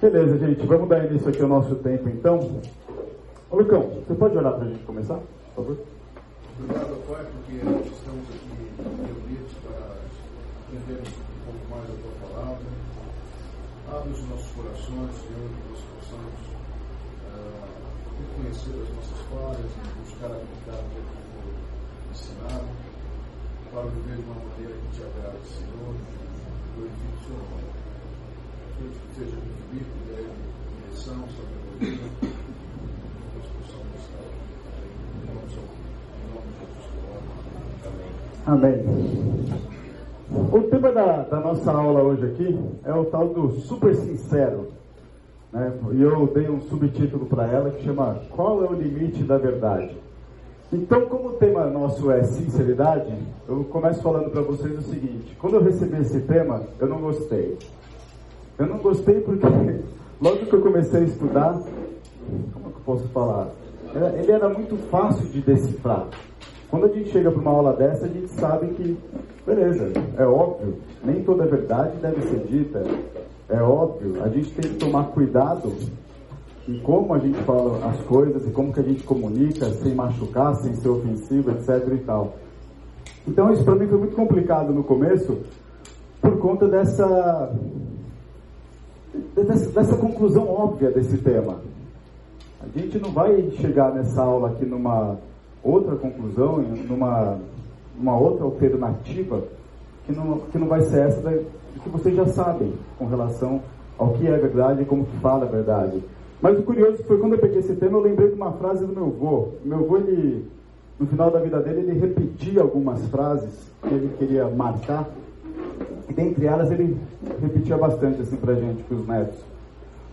Beleza, gente, vamos dar início aqui ao nosso tempo então. Ô Lucão, você pode olhar para a gente começar, por favor? Obrigado, Pai, porque estamos aqui reunidos para entender um pouco mais da tua palavra. Abre os nossos corações, Senhor, que nós possamos uh, reconhecer as nossas falhas e buscar aplicar o que for ensinado para viver de uma maneira que te agrade, Senhor. Glorifique o Senhor. Jesus. Amém. O tema da, da, nossa aula hoje aqui é o tal do super sincero. Né? E eu dei um subtítulo para ela que chama Qual é o limite da verdade? Então, como o tema nosso é sinceridade, eu começo falando para vocês o seguinte: quando eu recebi esse tema, eu não gostei. Eu não gostei porque logo que eu comecei a estudar, como é que eu posso falar? Ele era muito fácil de decifrar. Quando a gente chega para uma aula dessa, a gente sabe que, beleza, é óbvio, nem toda verdade deve ser dita. É óbvio, a gente tem que tomar cuidado em como a gente fala as coisas e como que a gente comunica sem machucar, sem ser ofensivo, etc e tal. Então isso para mim foi muito complicado no começo por conta dessa, dessa, dessa conclusão óbvia desse tema. A gente não vai chegar nessa aula aqui numa outra conclusão, numa, numa outra alternativa, que não, que não vai ser essa da, que vocês já sabem com relação ao que é verdade e como que fala a verdade. Mas o curioso foi quando eu peguei esse tema, eu lembrei de uma frase do meu avô. Meu avô, ele, no final da vida dele, ele repetia algumas frases que ele queria marcar. E dentre elas, ele repetia bastante assim pra gente, para os netos.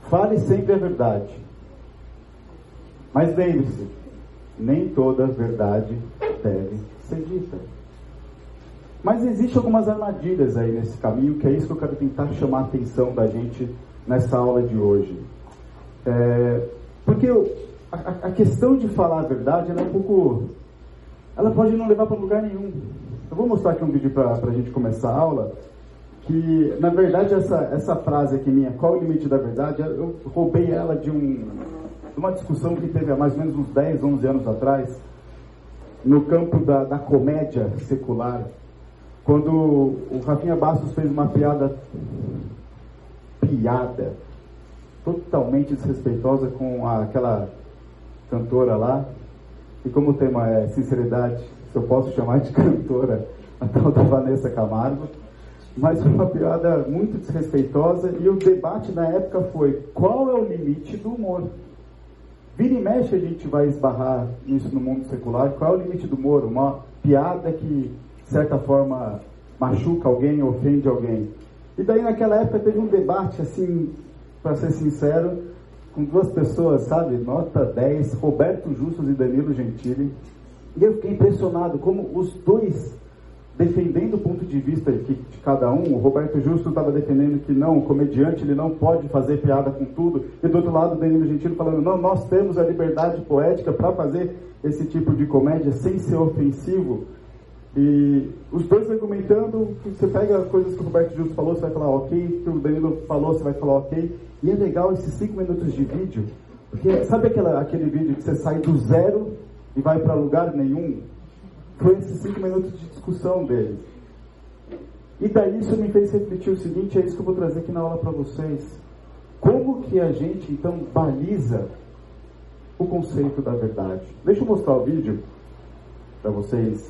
Fale sempre a verdade. Mas lembre-se, nem toda verdade deve ser dita. Mas existem algumas armadilhas aí nesse caminho, que é isso que eu quero tentar chamar a atenção da gente nessa aula de hoje. É, porque a, a, questão de falar a verdade, ela é um pouco. Ela pode não levar para lugar nenhum. Eu vou mostrar aqui um vídeo para a gente começar a aula, que na verdade essa, essa frase aqui minha, qual o limite da verdade, eu roubei ela de um uma discussão que teve há mais ou menos uns 10, 11 anos atrás, no campo da, da comédia secular, quando o Rafinha Bastos fez uma piada, piada, totalmente desrespeitosa com a, aquela cantora lá, e como o tema é sinceridade, se eu posso chamar de cantora, a tal da Vanessa Camargo, mas foi uma piada muito desrespeitosa e o debate na época foi qual é o limite do humor? Vira e mexe a gente vai esbarrar nisso no mundo secular. Qual é o limite do humor? Uma piada que, de certa forma, machuca alguém, ofende alguém. E daí naquela época teve um debate, assim, para ser sincero, com duas pessoas, sabe? Nota 10, Roberto Justus e Danilo Gentili. E eu fiquei impressionado como os dois defendendo o ponto de vista de, cada um. O Roberto Justo estava defendendo que não, o comediante ele não pode fazer piada com tudo. E do outro lado, o Danilo Gentili falando, não, nós temos a liberdade poética para fazer esse tipo de comédia sem ser ofensivo. E os dois argumentando, você pega coisas que o Roberto Justo falou, você vai falar ok, que o Danilo falou, você vai falar ok. E é legal esses cinco minutos de vídeo, porque sabe aquela, aquele vídeo que você sai do zero e vai para lugar nenhum? Foi esses cinco minutos de discussão deles. E daí isso me fez refletir o seguinte, é isso que eu vou trazer aqui na aula para vocês. Como que a gente então baliza o conceito da verdade? Deixa eu mostrar o vídeo para vocês.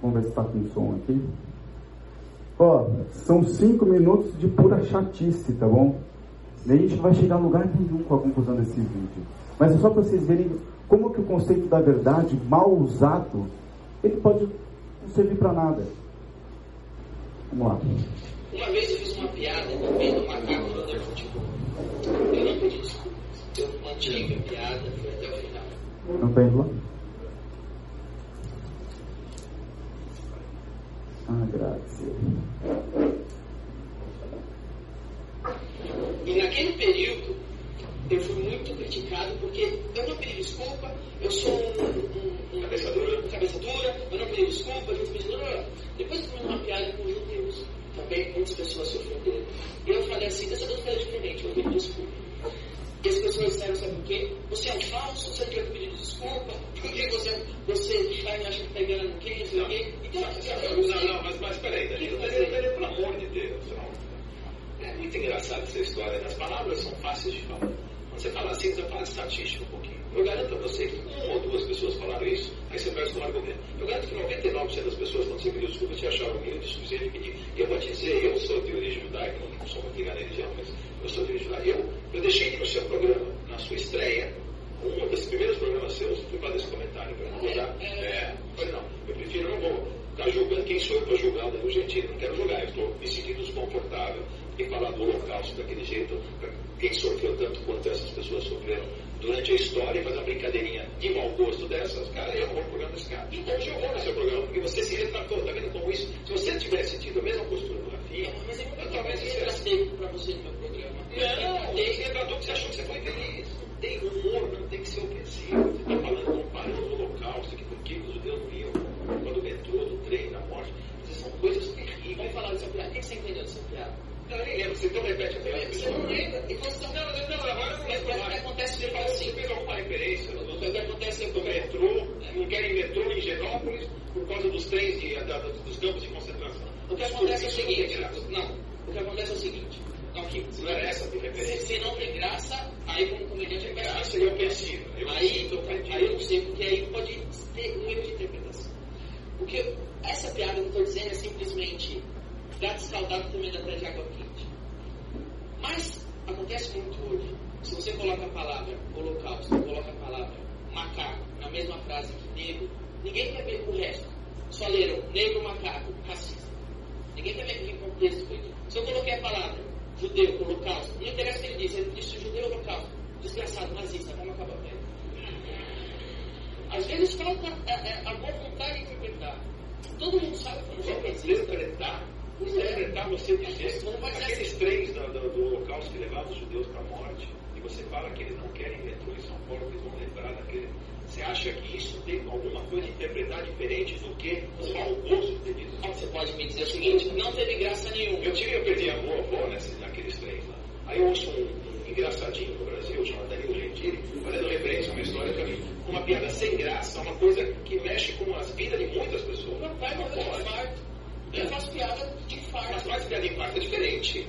Vamos ver se está com som aqui. Ó, são cinco minutos de pura chatice, tá bom? E a gente não vai chegar a lugar nenhum com a conclusão desse vídeo. Mas é só para vocês verem como que o conceito da verdade, mal usado, ele pode não servir para nada. Vamos lá. Uma vez eu fiz uma piada no meio do macaco jogando futebol. Eu não pedi desculpas. Eu mantive a piada, foi até o final. Não tem lá? Ah, grazie. E naquele período, eu fui muito criticado porque eu não pedi desculpa, eu sou um, um, um cabeça, dura, cabeça dura, eu não pedi desculpa, eu não pedi desculpa. Depois eu fiz uma piada com os judeus. Também muitas pessoas se ofenderam. E eu falei assim, deixa eu fazer diferente, eu pedi desculpa. E as pessoas disseram, sabe por quê? Você é um falso, você devia pedir desculpa, porque você, você está me achando pegando quem, não sei o quê. Então, não, não, mas, mas peraí, Danilo, peraí, peraí, pelo amor de Deus. Não. É muito engraçado essa história, as palavras são fáceis de falar. Quando você fala assim, você fala estatística um pouquinho. Eu garanto a você que uma ou duas pessoas falaram isso, aí você perde um argumento. Eu garanto que 99% das pessoas, quando você pediu desculpa, te acharam humilde, suficiente pedir. E eu vou te dizer, eu sou de origem judaica, não sou muito ligado à religião, mas eu sou de origem judaica. Eu, eu deixei de ir no seu programa, na sua estreia, um dos primeiros programas seus, fui fazer esse comentário, para não usar. É, falei, não, eu prefiro, não vou ficar julgando quem sou eu para julgar o Danilo Gentili, não quero julgar, eu estou me sentindo desconfortável em falar do holocausto daquele jeito, quem sofreu tanto quanto essas pessoas sofreram durante a história e fazer uma brincadeirinha de mau gosto dessas, cara, eu vou no programa desse cara. Então eu vou no seu programa, porque você se retratou, tá vendo como isso? Se você tivesse tido a mesma postura do Rafinha, Mas eu, eu talvez você retratei para você no meu programa. não, você retratou que você achou que você foi feliz. Não tem humor, não tem que ser ofensivo. Você está falando, comparando o holocausto, que por que os judeus não iam quando o metrô, do trem, da morte. São coisas terríveis. Vamos falar dessa piada. O que você entendeu dessa piada? Eu nem lembro, você então repete a piada. Você não lembra? E você Não, não, não, agora eu não Mas o que mais. acontece é falou, assim. você fez alguma referência O que acontece é do que metrô, não querem metrô em Genópolis por causa dos trens de, da- dos campos de concentração. O que acontece é o não seguinte, não, o que acontece é o seguinte, não, que, Não era essa a referência. se não tem graça, aí como comediante é Graça. Eu Aí, sinto ofendido. aí eu não sei, porque aí pode ter um erro de interpretação. Porque essa piada que eu estou dizendo é simplesmente gato escaldado também da pé de água quente. Mas acontece muito hoje. Se você coloca a palavra holocausto, coloca a palavra macaco na mesma frase que negro, ninguém quer ver o resto. Só leram negro, macaco, racista. Ninguém quer ver que contexto foi. Se eu coloquei a palavra judeu, holocausto, não interessa o que ele disse, ele disse judeu, holocausto. Desgraçado, nazista, vamos acabar com ele. Às vezes falta a, a, a boa vontade de interpretar. Todo mundo sabe você faz isso. Interpretar, interpretar você dizer Não vai ser aqueles trens do, do, do holocausto que levavam os judeus para a morte, e você fala que eles não querem metrô em São Paulo, que eles vão lembrar daquele. Você acha que isso tem alguma coisa de interpretar diferente do que o mau gosto de dito? Você pode me dizer o seguinte, não teve graça nenhuma. Eu tive, eu perdi a avó, avó nesse, naqueles trens lá. Aí eu ouço um, um engraçadinho no Brasil, chamado Danilo Gentili, fazendo referência a uma história para mim, uma piada sem graça, uma coisa que mexe com as vidas de muitas pessoas. Meu pai morreu de pode. Eu faço piada de Mas infarto. faz piada de impacto é diferente.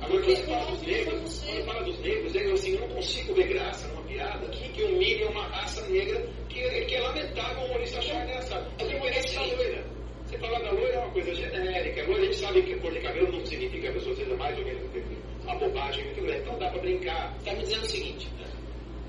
Agora, Porque quando fala dos negros, quando fala dos negros, eu, assim, eu não consigo ver graça numa piada que, que humilha uma raça negra que, que é lamentável o humorista achar engraçado. Tenho referência à loira. Você fala da loira é uma coisa genérica. Loira a gente sabe que cor de cabelo não significa que a pessoa seja mais ou menos que uma bobagem muito grande. Então dá para brincar. Está me dizendo o seguinte,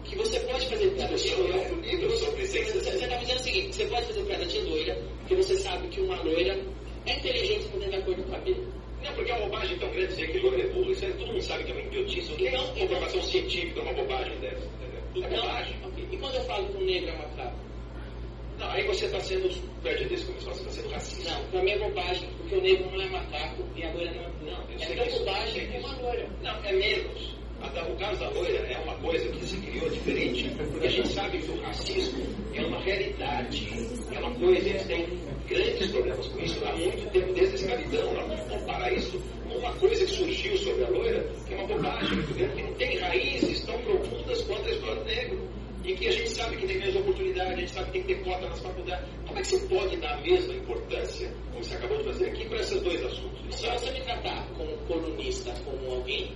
que você pode fazer piada de loira. Você está me dizendo o seguinte, você pode fazer piada de loira, porque você sabe que uma loira é inteligente dependendo da cor do cabelo. Não, porque é uma bobagem tão grande dizer que loira é burro. Isso aí todo mundo sabe que é uma idiotice. Não tem Então, comprovação científica uma bobagem dessa. Tudo é Não, bobagem. ok. E quando eu falo que o negro é macaco? Não, aí você está sendo prejudice, começou, você está sendo racista. Não, para mim é bobagem, porque o negro não é macaco e a loira não é Não, É tão disso, bobagem sei como disso. a loira. Não, é menos. O caso da loira é uma coisa que se criou diferente, porque a gente sabe que o racismo é uma realidade, é uma coisa, eles têm grandes problemas com isso há muito tempo, desde a escravidão. Comparar isso com uma coisa que surgiu sobre a loira, que é uma bobagem que não tem raízes tão profundas quanto a história do negro. E que a gente sabe que tem menos oportunidade, a gente sabe que tem que ter cota nas faculdades. Como é que você pode dar a mesma importância, como você acabou de fazer aqui, para esses dois assuntos? Se você me tratar como colunista, como alguém,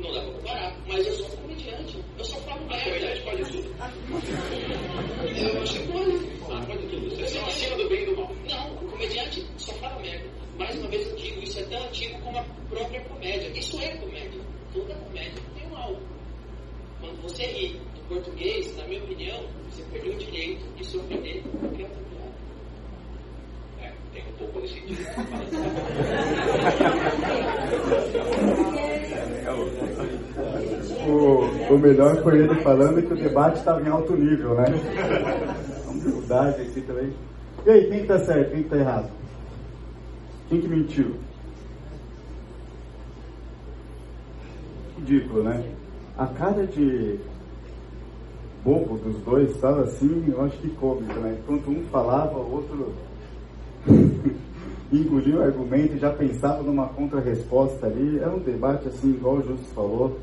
não dá pra comparar. Mas eu sou um comediante. Eu só falo merda. comunidade pode tudo. Eu acho que pode. Ah, pode tudo. Vocês são acima do bem e do mal. Não, o comediante só fala merda. Mais uma vez eu digo, isso é tão antigo como a própria comédia. Isso é comédia. Toda comédia tem um algo. Quando você ri do português, na minha opinião, você perdeu o direito de se ofender qualquer sentido. O, o melhor foi ele falando que o debate estava em alto nível, né? Humildade aqui também. E aí, quem que tá certo, quem que tá errado? Quem que mentiu? Ridículo, né? A cara de bobo dos dois estava assim, eu acho que cômico, né? Enquanto um falava, o outro engolia o argumento e já pensava numa contra-resposta ali. É um debate, assim, igual o Justo falou,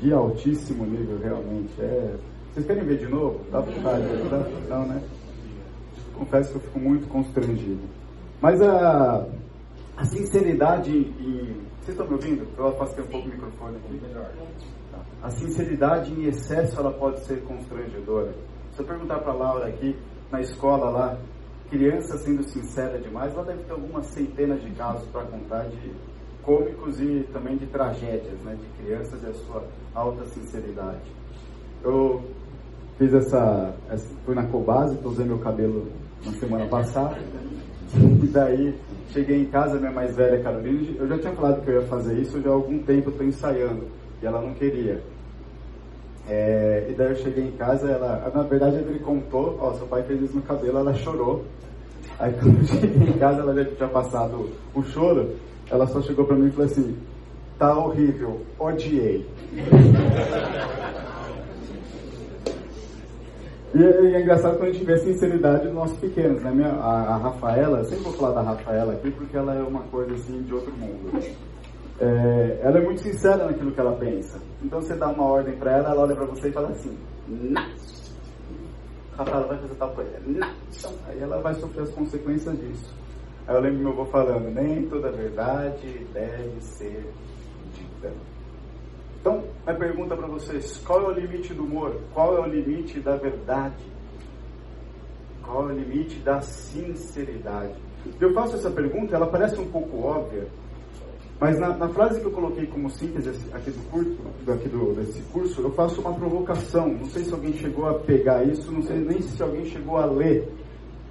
de altíssimo nível, realmente. É... Vocês querem ver de novo? Dá vontade? Dá? Não, né? Confesso que eu fico muito constrangido. Mas a, a sinceridade em... Vocês estão me ouvindo? Eu afastei um pouco o microfone aqui. Melhor. A sinceridade em excesso, ela pode ser constrangedora. Se eu perguntar para a Laura aqui, na escola lá, criança sendo sincera demais, ela deve ter algumas centenas de casos para contar de cômicos e também de tragédias, né, de crianças e a sua alta sinceridade. Eu fiz essa, essa fui na Cobase, usei meu cabelo na semana passada, e daí cheguei em casa, minha mais velha Carolina, eu já tinha falado que eu ia fazer isso, já há algum tempo estou ensaiando, e ela não queria. É, e daí eu cheguei em casa, ela, na verdade ele contou, ó, seu pai fez isso no cabelo, ela chorou. Aí quando eu cheguei em casa, ela já tinha passado o choro, ela só chegou pra mim e falou assim, tá horrível, odiei. E é, engraçado quando a gente vê a sinceridade dos nossos pequenos, né? Minha, a, a Rafaela, sempre vou falar da Rafaela aqui porque ela é uma coisa assim de outro mundo. É, ela é muito sincera naquilo que ela pensa. Então você dá uma ordem para ela, ela olha para você e fala assim: não. Rafaela vai fazer tal coisa. Não. Aí ela vai sofrer as consequências disso. Aí eu lembro meu avô falando: nem toda verdade deve ser dita. Então, minha pergunta para vocês: qual é o limite do humor? Qual é o limite da verdade? Qual é o limite da sinceridade? Eu faço essa pergunta, ela parece um pouco óbvia, mas na, na, frase que eu coloquei como síntese aqui do curso, aqui do, desse curso, eu faço uma provocação. Não sei se alguém chegou a pegar isso, não sei nem se alguém chegou a ler.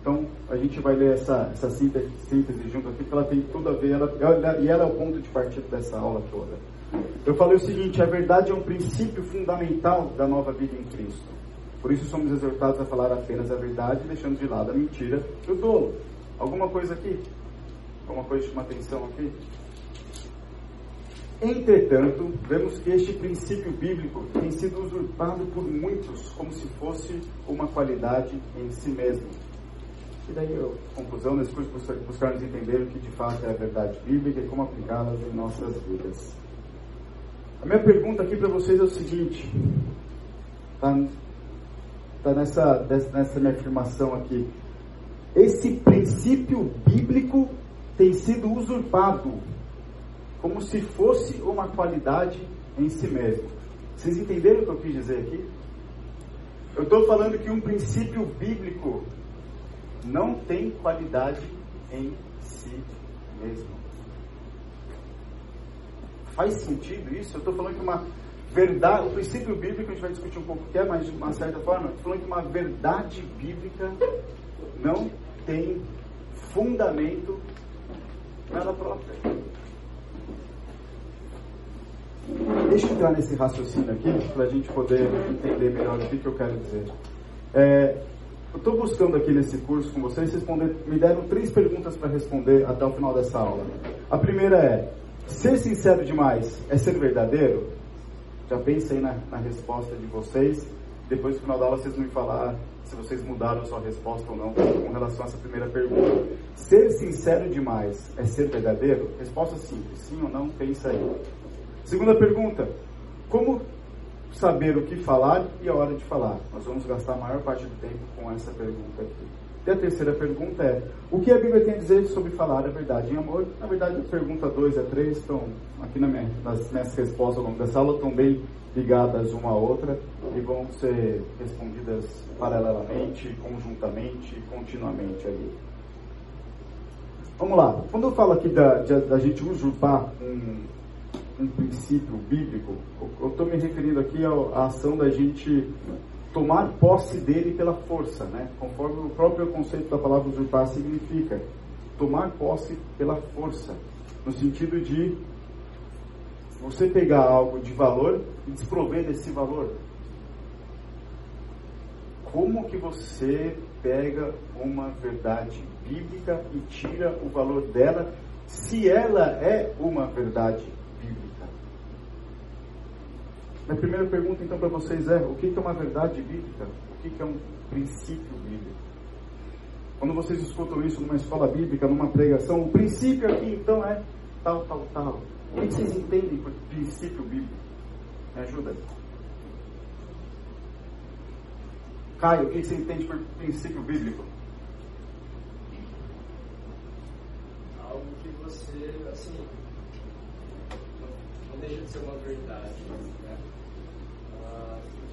Então a gente vai ler essa, essa síntese, síntese junto aqui, porque ela tem tudo a ver, ela, e ela é o ponto de partida dessa aula toda. Eu falei o seguinte: a verdade é um princípio fundamental da nova vida em Cristo. Por isso somos exortados a falar apenas a verdade, deixando de lado a mentira e o tolo. Alguma coisa aqui? Alguma coisa chama atenção aqui? Entretanto, vemos que este princípio bíblico tem sido usurpado por muitos como se fosse uma qualidade em si mesmo. E daí a conclusão desse curso buscarmos entender o que de fato é a verdade bíblica e como aplicá-las em nossas vidas. A minha pergunta aqui para vocês é o seguinte, está tá nessa, nessa minha afirmação aqui. Esse princípio bíblico tem sido usurpado como se fosse uma qualidade em si mesmo. Vocês entenderam o que eu quis dizer aqui? Eu estou falando que um princípio bíblico não tem qualidade em si mesmo. Faz sentido isso? Eu estou falando que uma verdade, o princípio bíblico a gente vai discutir um pouco o que é, mas de uma certa forma, estou falando que uma verdade bíblica não tem fundamento nela própria. Deixa eu entrar nesse raciocínio aqui para a gente poder entender melhor o que, que eu quero dizer. É, eu estou buscando aqui nesse curso com vocês responder, me deram três perguntas para responder até o final dessa aula. A primeira é: ser sincero demais é ser verdadeiro? Já pensei na, na resposta de vocês. Depois, no final da aula, vocês vão me falar se vocês mudaram sua resposta ou não com relação a essa primeira pergunta. Ser sincero demais é ser verdadeiro? Resposta simples: sim ou não? Pensa aí. Segunda pergunta: como saber o que falar e a hora de falar? Nós vamos gastar a maior parte do tempo com essa pergunta aqui. E a terceira pergunta é: o que a Bíblia tem a dizer sobre falar a verdade em amor? Na verdade, a pergunta 2 e a 3 estão aqui na minha, nas minhas respostas ao longo dessa aula, estão bem ligadas uma à outra e vão ser respondidas paralelamente, conjuntamente, continuamente ali. Vamos lá. Quando eu falo aqui da, da gente usurpar um, um princípio bíblico, eu estou me referindo aqui à ação da gente tomar posse dele pela força, né? conforme o próprio conceito da palavra usurpar significa. Tomar posse pela força, no sentido de você pegar algo de valor e desprover desse valor. Como que você pega uma verdade bíblica e tira o valor dela, se ela é uma verdade. Minha primeira pergunta então para vocês é: o que é uma verdade bíblica? O que é um princípio bíblico? Quando vocês escutam isso numa escola bíblica, numa pregação, o princípio aqui então é tal, tal, tal. O que vocês entendem por princípio bíblico? Me ajuda. Caio, o que você entende por princípio bíblico? Algo que você, assim, não deixa de ser uma verdade, né?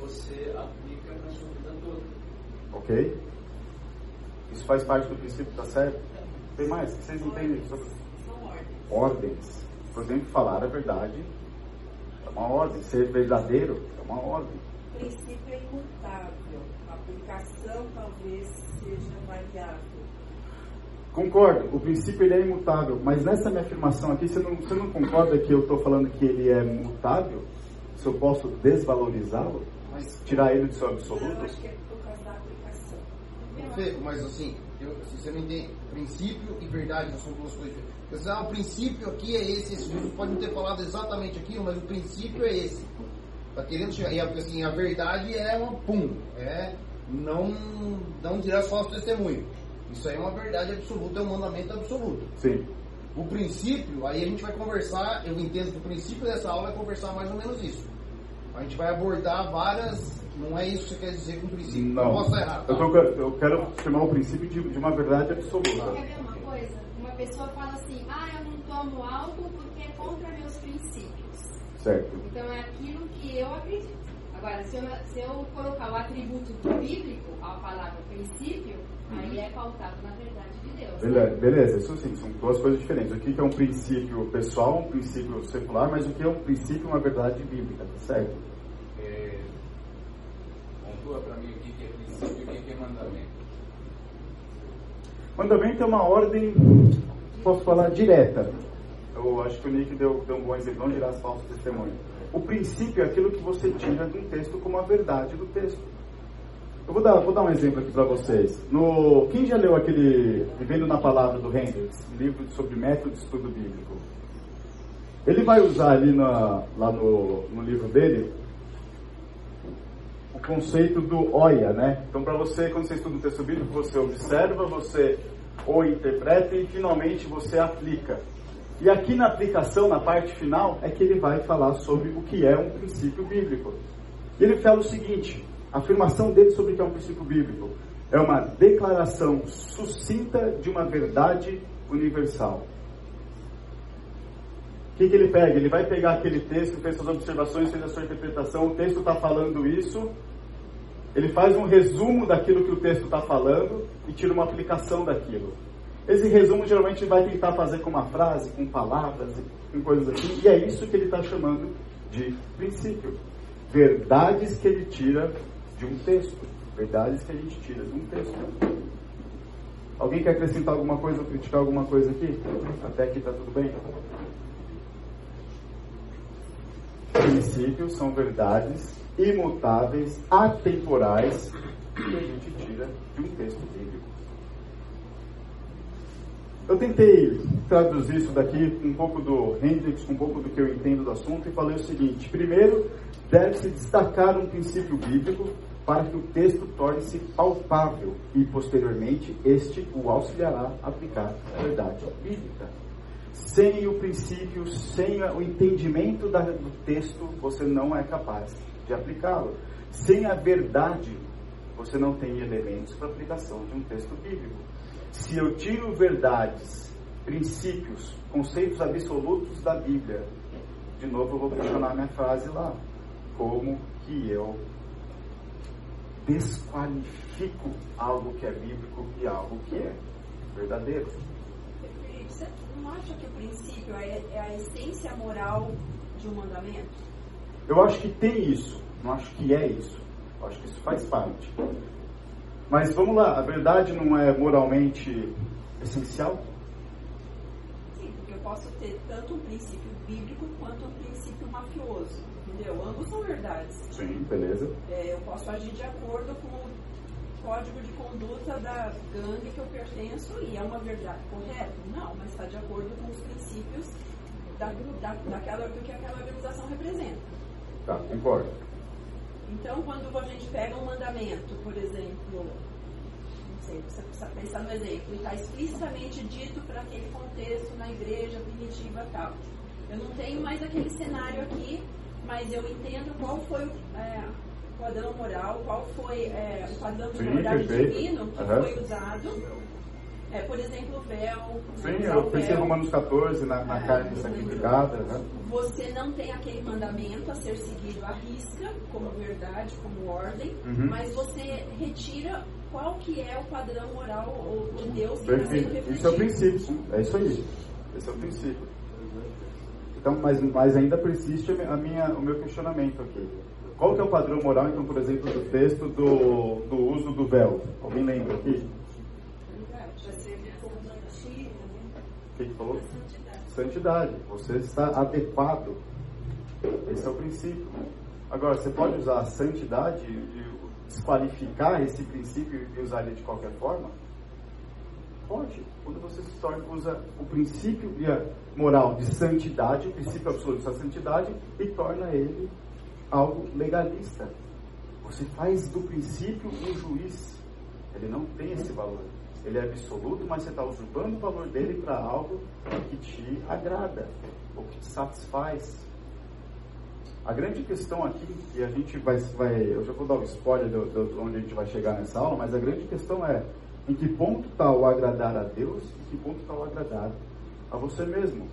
Você aplica na sua vida toda. Ok? Isso faz parte do princípio, tá certo? Tem mais? O que vocês entendem sobre São ordens. ordens? Por exemplo, falar a verdade é uma ordem. Ser verdadeiro é uma ordem. O princípio é imutável. A aplicação talvez seja variável. Concordo, o princípio ele é imutável, mas nessa minha afirmação aqui, você não, você não concorda que eu estou falando que ele é mutável? Se eu posso desvalorizá-lo? Tirar ele do seu Eu absoluto? acho que é por causa da aplicação. Fê, mas assim, eu, se você me entende, princípio e verdade são duas coisas diferentes. Ah, o princípio aqui é esse, esse Jesus pode não ter falado exatamente aquilo, mas o princípio é esse. Tá querendo chegar. E assim, a verdade é uma pum, é não, não dirá falso testemunho. Isso aí é uma verdade absoluta, é um mandamento absoluto. Sim. O princípio, aí a gente vai conversar, eu entendo que o princípio dessa aula é conversar mais ou menos isso. A gente vai abordar várias. Não é isso que você quer dizer com princípio. Não. Eu posso estar errado. Eu, tá? tô- eu quero chamar o princípio de, de uma verdade absoluta. Quer ver uma coisa? Uma pessoa fala assim, ah, eu não tomo álcool porque é contra meus princípios. Certo. Então é aquilo que eu acredito. Agora, se eu, se eu colocar o atributo bíblico, a palavra princípio, aí é pautado na verdade de Deus. Beleza, beleza, isso sim, são duas coisas diferentes. O que é um princípio pessoal, um princípio secular, mas o que é um princípio, uma verdade bíblica, tá certo? É, pontua para mim o que é princípio e o que que é mandamento. Mandamento é uma ordem, posso falar, direta. Eu acho que o Nick deu, deu um bom exemplo, não dirás falso testemunho. O princípio é aquilo que você tira de um texto como a verdade do texto. Eu vou dar, vou dar um exemplo aqui para vocês. No, quem já leu aquele Vivendo na Palavra do Hendricks, um livro sobre método de estudo bíblico? Ele vai usar ali na, lá no, no livro dele o conceito do OIA, né? Então, para você, quando você estuda um texto bíblico, você observa, você o interpreta e finalmente você aplica. E aqui na aplicação, na parte final, é que ele vai falar sobre o que é um princípio bíblico. Ele fala o seguinte: a afirmação dele sobre o que é um princípio bíblico é uma declaração sucinta de uma verdade universal. O que, que ele pega? Ele vai pegar aquele texto, fez suas observações, fez a sua interpretação, o texto está falando isso, ele faz um resumo daquilo que o texto está falando e tira uma aplicação daquilo. Esse resumo geralmente vai tentar fazer com uma frase, com palavras, com coisas assim, e é isso que ele está chamando de princípio. Verdades que ele tira de um texto. Verdades que a gente tira de um texto. Alguém quer acrescentar alguma coisa ou criticar alguma coisa aqui? Até aqui está tudo bem? Princípios são verdades imutáveis, atemporais, que a gente tira de um texto bíblico. Eu tentei traduzir isso daqui um pouco do Hendricks, um pouco do que eu entendo do assunto, e falei o seguinte: primeiro, deve-se destacar um princípio bíblico para que o texto torne-se palpável e, posteriormente, este o auxiliará a aplicar a verdade bíblica. Sem o princípio, sem o entendimento do texto, você não é capaz de aplicá-lo. Sem a verdade, você não tem elementos para aplicação de um texto bíblico. Se eu tiro verdades, princípios, conceitos absolutos da Bíblia, de novo eu vou questionar minha frase lá. Como que eu desqualifico algo que é bíblico e algo que é verdadeiro? Você não acha que o princípio é, é a essência moral de um mandamento? Eu acho que tem isso, não acho que é isso. Eu acho que isso faz parte. Mas vamos lá, a verdade não é moralmente essencial? Posso ter tanto um princípio bíblico quanto um princípio mafioso, entendeu? Ambos são verdades. Sim, beleza. É, eu posso agir de acordo com o código de conduta da gangue que eu pertenço e é uma verdade correta? Não, mas está de acordo com os princípios da, da, daquela, do que aquela organização representa. Tá, concordo. Então, quando a gente pega um mandamento, por exemplo, você precisa pensar no exemplo, e está explicitamente dito para aquele contexto na igreja primitiva tal. Eu não tenho mais aquele cenário aqui, mas eu entendo qual foi o é, padrão moral, qual foi é, o padrão de perfeito. divino que Aham. foi usado. É, por exemplo, o véu. Sim, eu o pensei em. Romanos 14, na, na É, carne sacrificada. Né? Você não tem aquele mandamento a ser seguido à risca, como verdade, como ordem, Uhum. mas você retira qual que é o padrão moral ou de Deus que Perfeito. Isso é o princípio. É isso aí. Esse é o princípio. Então, mas, mas ainda persiste a minha, o meu questionamento aqui. Qual que é o padrão moral, então, por exemplo, do texto do, do uso do véu? Alguém lembra aqui? O que, que falou? Santidade. Você está adequado. Esse é o princípio. Agora, você pode usar a santidade e desqualificar esse princípio e usar ele de qualquer forma? Pode. Quando você se torna, usa o princípio e a moral de santidade, o princípio absoluto da santidade, e torna ele algo legalista. Você faz do princípio um juiz. Ele não tem esse valor. Ele é absoluto, mas você está usurpando o valor dele para algo que te agrada, ou que te satisfaz. A grande questão aqui, e a gente vai, vai eu já vou dar o spoiler de de onde a gente vai chegar nessa aula, mas a grande questão é em que ponto está o agradar a Deus e em que ponto está o agradar a você mesmo.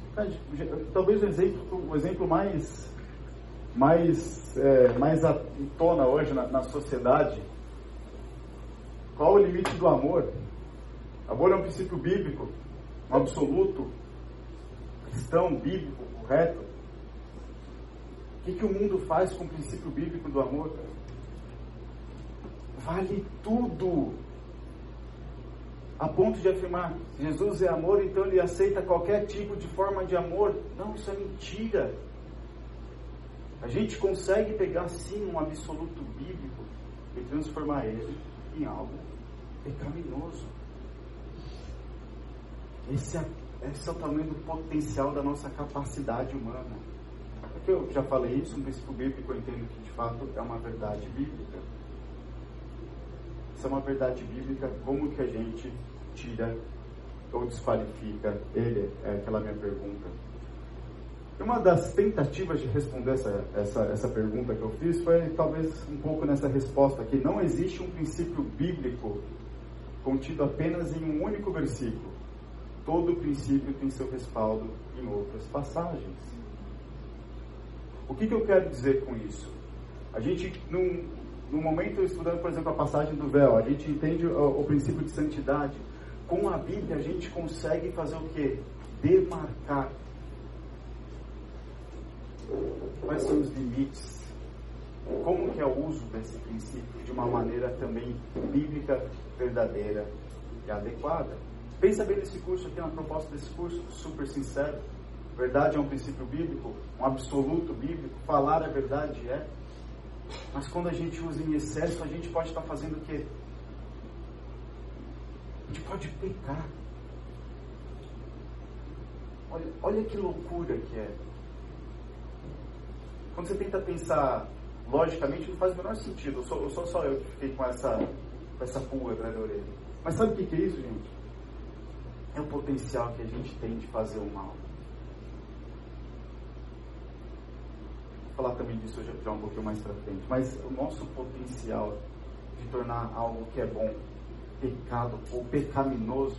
Talvez o exemplo, o exemplo mais, mais, é, mais à tona hoje na, na sociedade, qual o limite do amor? Amor é um princípio bíblico, um absoluto, cristão, bíblico, correto. O que, o mundo faz com o princípio bíblico do amor? Vale tudo. A ponto de afirmar, Jesus é amor, então ele aceita qualquer tipo de forma de amor. Não, isso é mentira. A gente consegue pegar sim um absoluto bíblico e transformar ele em algo pecaminoso. Esse é, esse é o tamanho do potencial da nossa capacidade humana. Eu já falei isso, um princípio bíblico eu entendo que de fato é uma verdade bíblica. Isso é uma verdade bíblica, como que a gente tira ou desqualifica ele? É aquela minha pergunta. Uma das tentativas de responder essa, essa, essa pergunta que eu fiz foi talvez um pouco nessa resposta aqui. Não existe um princípio bíblico contido apenas em um único versículo. Todo princípio tem seu respaldo em outras passagens. O que, que eu quero dizer com isso? A gente, num, num momento estudando, por exemplo, a passagem do véu, a gente entende o, o princípio de santidade. Com a Bíblia, a gente consegue fazer o quê? Demarcar quais são os limites, como que é o uso desse princípio de uma maneira também bíblica, verdadeira e adequada. Pensa bem nesse curso aqui, na proposta desse curso, super sincero. Verdade é um princípio bíblico, um absoluto bíblico, falar a verdade é. Mas quando a gente usa em excesso, a gente pode estar fazendo o quê? A gente pode pecar. Olha, olha que loucura que é. Quando você tenta pensar logicamente, não faz o menor sentido. Eu sou, eu sou só eu que fiquei com essa, com essa pulga atrás da orelha. Mas sabe o que, é isso, gente? É o potencial que a gente tem de fazer o mal. Falar também disso já, um pouquinho mais pra frente. Mas o nosso potencial de tornar algo que é bom pecado ou pecaminoso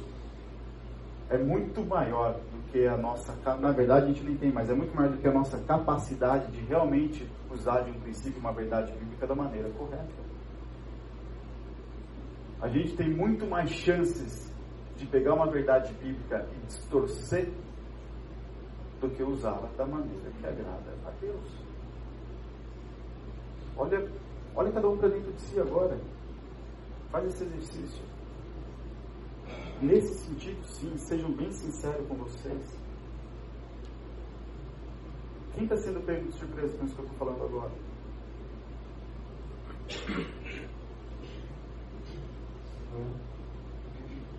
é muito maior do que a nossa. Na verdade, a gente nem tem, mas é muito maior do que a nossa capacidade de realmente usar de um princípio, uma verdade bíblica da maneira correta. A gente tem muito mais chances de pegar uma verdade bíblica e distorcer do que usá-la da maneira que agrada a Deus. Olha, olha cada um para dentro de si agora. Faz esse exercício. Nesse sentido, sim, sejam bem sinceros com vocês. Quem está sendo pego de surpresa com isso que eu estou falando agora?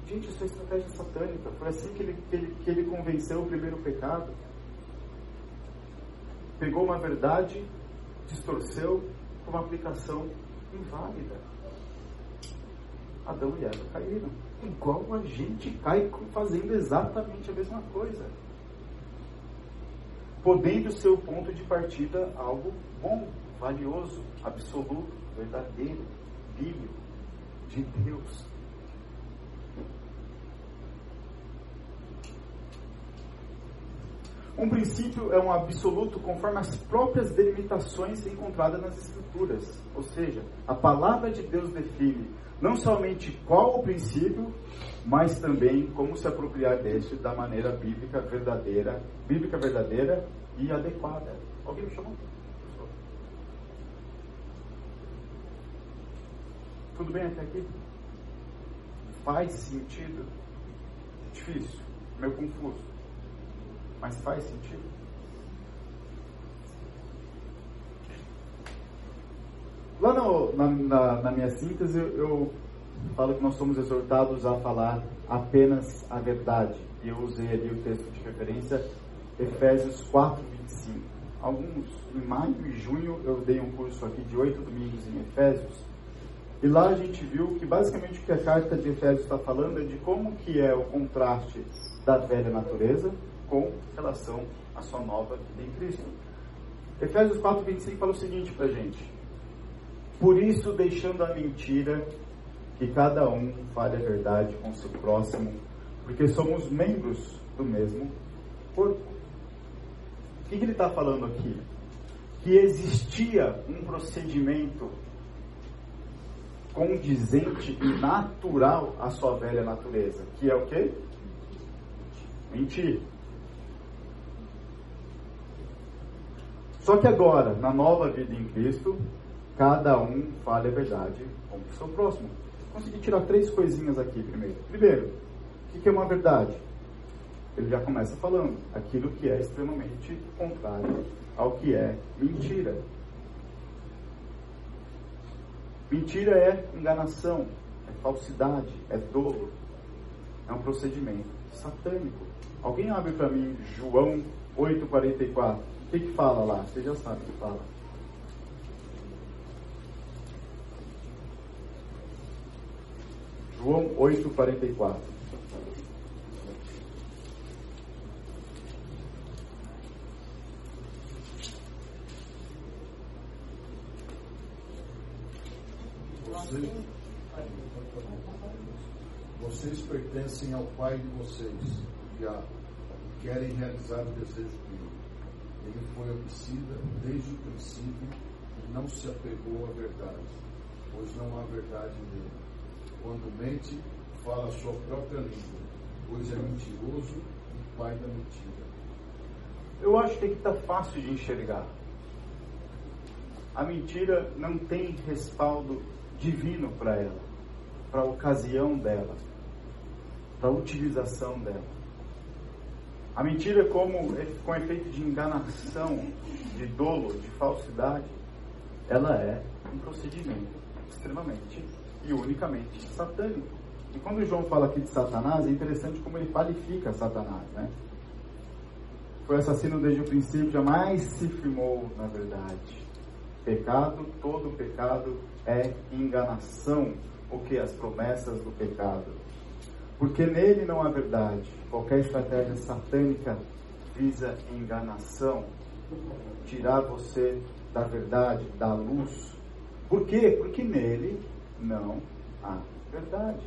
Gente, isso é estratégia satânica. Foi assim que ele, que ele, que ele convenceu o primeiro pecado. Pegou uma verdade, distorceu uma aplicação inválida. Adão e Eva caíram. Igual a gente cai fazendo exatamente a mesma coisa. Podendo ser o ponto de partida algo bom, valioso, absoluto, verdadeiro, bíblico, de Deus. Um princípio é um absoluto conforme as próprias delimitações encontradas nas Escrituras. Ou seja, a palavra de Deus define não somente qual o princípio, mas também como se apropriar deste da maneira bíblica verdadeira, bíblica verdadeira e adequada. Alguém me chamou? Tudo bem até aqui? Faz sentido? Difícil, meio confuso. Mas faz sentido? Lá no, na, na, na, minha síntese, eu, falo que nós somos exortados a falar apenas a verdade. E eu usei ali o texto de referência, Efésios 4, 25. Alguns, em maio e junho, eu dei um curso aqui de oito domingos em Efésios. E lá a gente viu que basicamente o que a carta de Efésios está falando é de como que é o contraste da velha natureza com relação à sua nova vida em Cristo. Efésios 4, 25 fala o seguinte para a gente. Por isso, deixando a mentira, que cada um fale a verdade com seu próximo, porque somos membros do mesmo corpo. O que, que ele está falando aqui? Que existia um procedimento condizente e natural à sua velha natureza, que é o quê? Mentir. Só que agora, na nova vida em Cristo, cada um fale a verdade com o seu próximo. Consegui tirar três coisinhas aqui primeiro. Primeiro, o que é uma verdade? Ele já começa falando aquilo que é extremamente contrário ao que é mentira. Mentira é enganação, é falsidade, é dolo, é um procedimento satânico. Alguém abre para mim João 8,44. O que, que fala lá? Você já sabe o que fala. João 8,44. Vocês, vocês pertencem ao Pai de vocês, e querem realizar o desejo dele. Ele foi homicida desde o princípio e não se apegou à verdade, pois não há verdade nele. Quando mente, fala a sua própria língua, pois é mentiroso e pai da mentira. Eu acho que está fácil de enxergar. A mentira não tem respaldo divino para ela, para a ocasião dela, para a utilização dela. A mentira, como com efeito de enganação, de dolo, de falsidade, ela é um procedimento extremamente e unicamente satânico. E quando João fala aqui de Satanás, é interessante como ele qualifica Satanás, né? Foi assassino desde o princípio, jamais se firmou na verdade. Pecado, todo pecado é enganação, o que as promessas do pecado. Porque nele não há verdade. Qualquer estratégia satânica visa enganação, tirar você da verdade, da luz. Por quê? Porque nele não há verdade.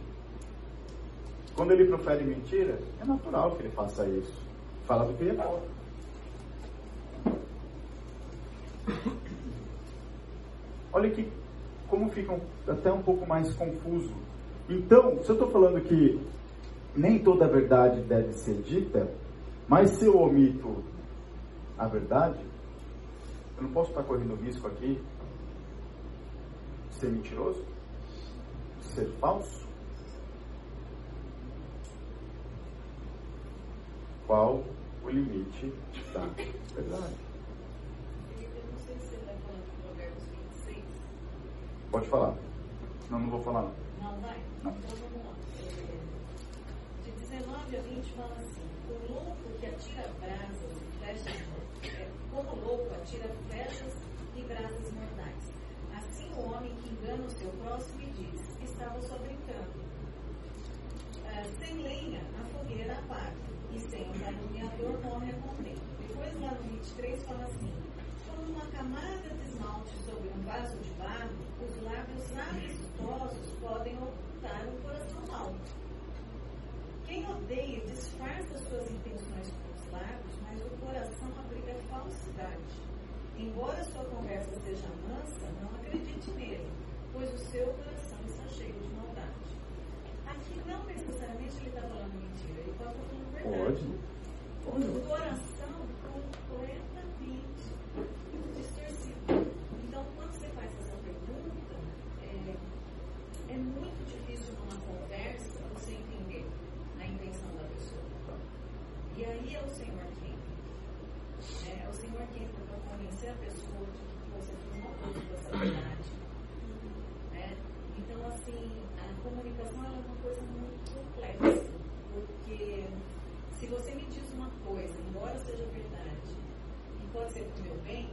Quando ele profere mentira, é natural que ele faça isso. Fala do que ele é Olha que como fica até um pouco mais confuso. Então, se eu estou falando que nem toda a verdade deve ser dita, mas se eu omito a verdade, eu não posso estar correndo risco aqui de ser mentiroso, de ser falso. Qual o limite da verdade? Pode falar. Não, não vou falar. Não, vai? Não. Então vamos lá. É, de 19 a 20 fala assim: O louco que atira brasas e flechas, é, como louco atira flechas e brasas mortais. Assim o homem que engana o seu próximo e diz, estava só brincando. Ah, sem lenha, a fogueira apaga, e sem o caluniador morre a. Depois lá no 23 fala assim, quando uma camada de esmalte sobre um vaso de barro, os lábios amistosos podem ocultar um coração mau. Quem odeia disfarça suas intenções com os lábios, mas o coração abriga falsidade. Embora sua conversa seja mansa, não acredite nele, pois o seu coração está cheio de maldade. Aqui não necessariamente ele está falando mentira, ele pode estar falando verdade. Pode. O coração completamente distorcido. Então, quando você faz essa pergunta, é, é muito difícil numa conversa você entender a intenção da pessoa. E aí é o Senhor quem. É, é o Senhor quem para convencer a pessoa de que você formou parte dessa verdade. né? Então, assim, a comunicação ela é uma coisa muito complexa, porque se você me diz uma coisa, embora seja verdade, e pode ser para o meu bem,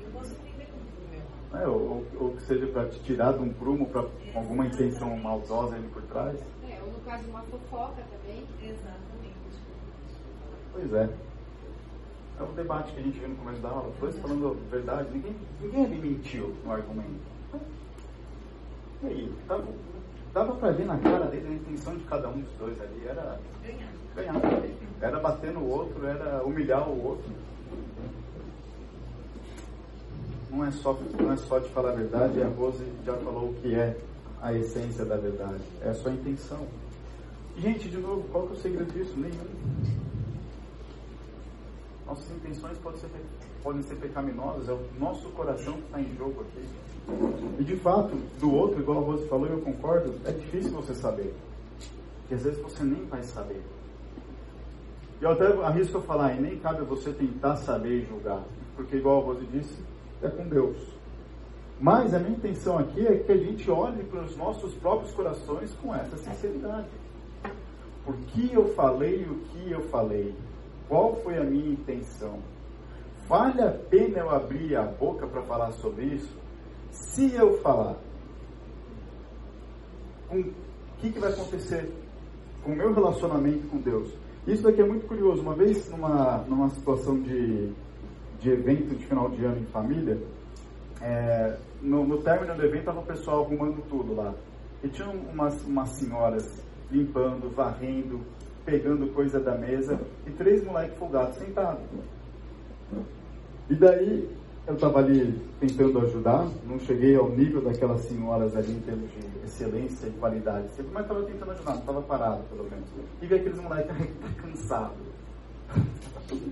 eu posso entender como para o meu mal. É, ou, ou que seja para te tirar de um prumo para alguma intenção maldosa ali por trás. É, ou no caso de uma fofoca também. Exatamente. Pois é. É o debate que a gente viu no começo da aula. Dois falando a verdade. Ninguém, ninguém ali mentiu no argumento. E aí? Dava, dava pra ver na cara dele a intenção de cada um dos dois ali. Era Ganhar. ganhar. Era bater no outro, era humilhar o outro. Não é só, não é só de falar a verdade, a Rose já falou o que é a essência da verdade. É a sua intenção. Gente, de novo, qual que é o segredo disso? Nenhum. Nossas intenções podem ser, podem ser pecaminosas, é o nosso coração que está em jogo aqui. E de fato, do outro, igual a Rose falou, eu concordo, é difícil você saber. Porque às vezes você nem vai saber. E eu até arrisco a falar, e nem cabe a você tentar saber e julgar. Porque, igual a Rose disse, é com Deus. Mas a minha intenção aqui é que a gente olhe para os nossos próprios corações com essa sinceridade. Por que eu falei o que eu falei? Qual foi a minha intenção? Vale a pena eu abrir a boca para falar sobre isso? Se eu falar, o que, que vai acontecer com o meu relacionamento com Deus? Isso daqui é muito curioso. Uma vez, numa, numa situação de, de evento de final de ano em família, é, no, no término do evento estava o pessoal arrumando tudo lá. E tinha umas, umas senhoras limpando, varrendo, pegando coisa da mesa e três moleques folgados sentados. E daí eu estava ali tentando ajudar, não cheguei ao nível daquelas senhoras ali em termos de excelência e qualidade, mas estava tentando ajudar, estava parado pelo menos. E vi aqueles moleques, tá cansado.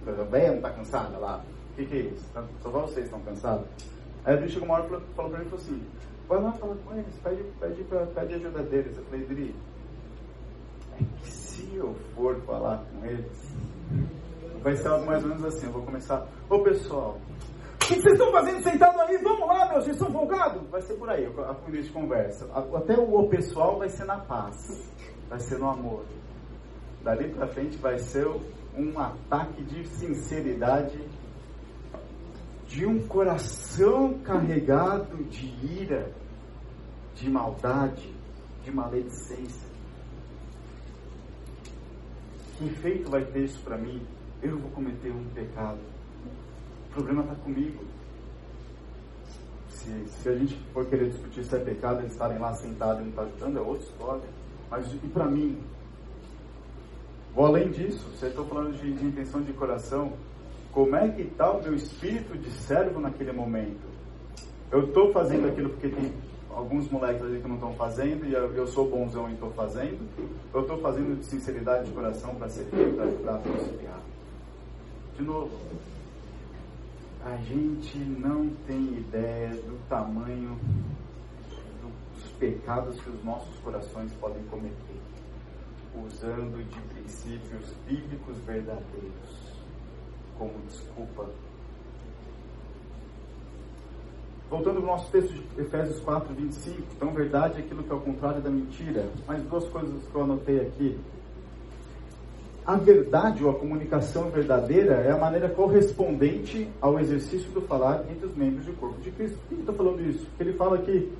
A velha não tá cansada lá? Que, que é isso? Tá- Só vocês estão cansados? Aí a Adri chegou uma hora e falou, falou pra mim falou assim: vai lá falar com eles, pede, pede, pede ajuda deles. Eu falei, Adri, é que se eu for falar com eles, vai ser algo mais ou menos assim: eu vou começar, ô pessoal, o que vocês estão fazendo sentado aí? Vamos lá, meu, vocês são folgados? Vai ser por aí, a coisa de conversa. Até o pessoal vai ser na paz, vai ser no amor. Dali pra frente vai ser um ataque de sinceridade de um coração carregado de ira, de maldade, de maledicência. Que efeito vai ter isso para mim? Eu vou cometer um pecado. O problema está comigo. Se, se a gente for querer discutir se é pecado eles estarem lá sentados e não estar ajudando, é outra história. Mas e para mim? Vou além disso, você está falando de, de intenção de coração. Como é que está o meu espírito de servo naquele momento? Eu estou fazendo aquilo porque tem alguns moleques ali que não estão fazendo e eu, eu sou bonzão e estou fazendo. Eu estou fazendo de sinceridade de coração para servir, para auxiliar. De novo, a gente não tem ideia do tamanho dos pecados que os nossos corações podem cometer, usando de princípios bíblicos verdadeiros como desculpa. Voltando ao nosso texto de Efésios 4, 25, então verdade é aquilo que é o contrário da mentira. Mais duas coisas que eu anotei aqui. a verdade ou a comunicação verdadeira é a maneira correspondente ao exercício do falar entre os membros do corpo de Cristo. Por que estou falando isso? Porque ele fala que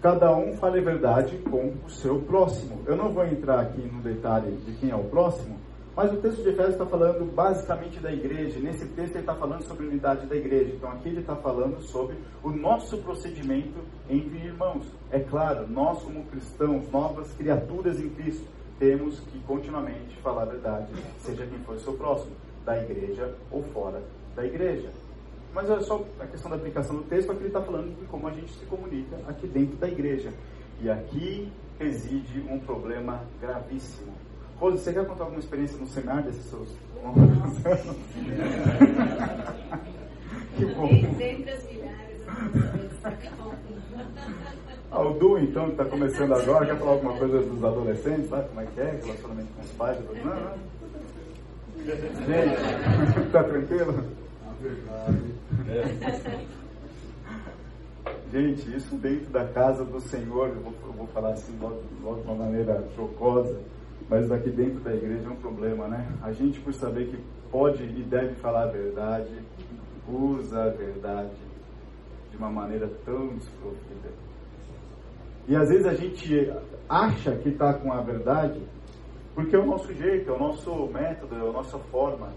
cada um fale a verdade com o seu próximo. Eu não vou entrar aqui no detalhe de quem é o próximo, mas o texto de Efésios está falando basicamente da igreja. Nesse texto ele está falando sobre a unidade da igreja. Então aqui ele está falando sobre o nosso procedimento entre irmãos. É claro, nós como cristãos, novas criaturas em Cristo, temos que continuamente falar a verdade, seja quem for seu próximo, da igreja ou fora da igreja. Mas é só a questão da aplicação do texto, aqui ele está falando de como a gente se comunica aqui dentro da igreja. E aqui reside um problema gravíssimo. Rose, você quer contar alguma experiência no seminário desses seus que bom. Dentre as milhares, as ah, o Du, então, que está começando agora, quer falar alguma coisa dos adolescentes, sabe como é que é, relacionamento com os pais? Não, não. Gente, está tranquilo? Gente, isso dentro da casa do Senhor, eu vou, eu vou falar assim logo, logo de uma maneira chocosa, mas aqui dentro da igreja é um problema, né? A gente, por saber que pode e deve falar a verdade, usa a verdade de uma maneira tão desprovida. E às vezes a gente acha que está com a verdade porque é o nosso jeito, é o nosso método, é a nossa forma.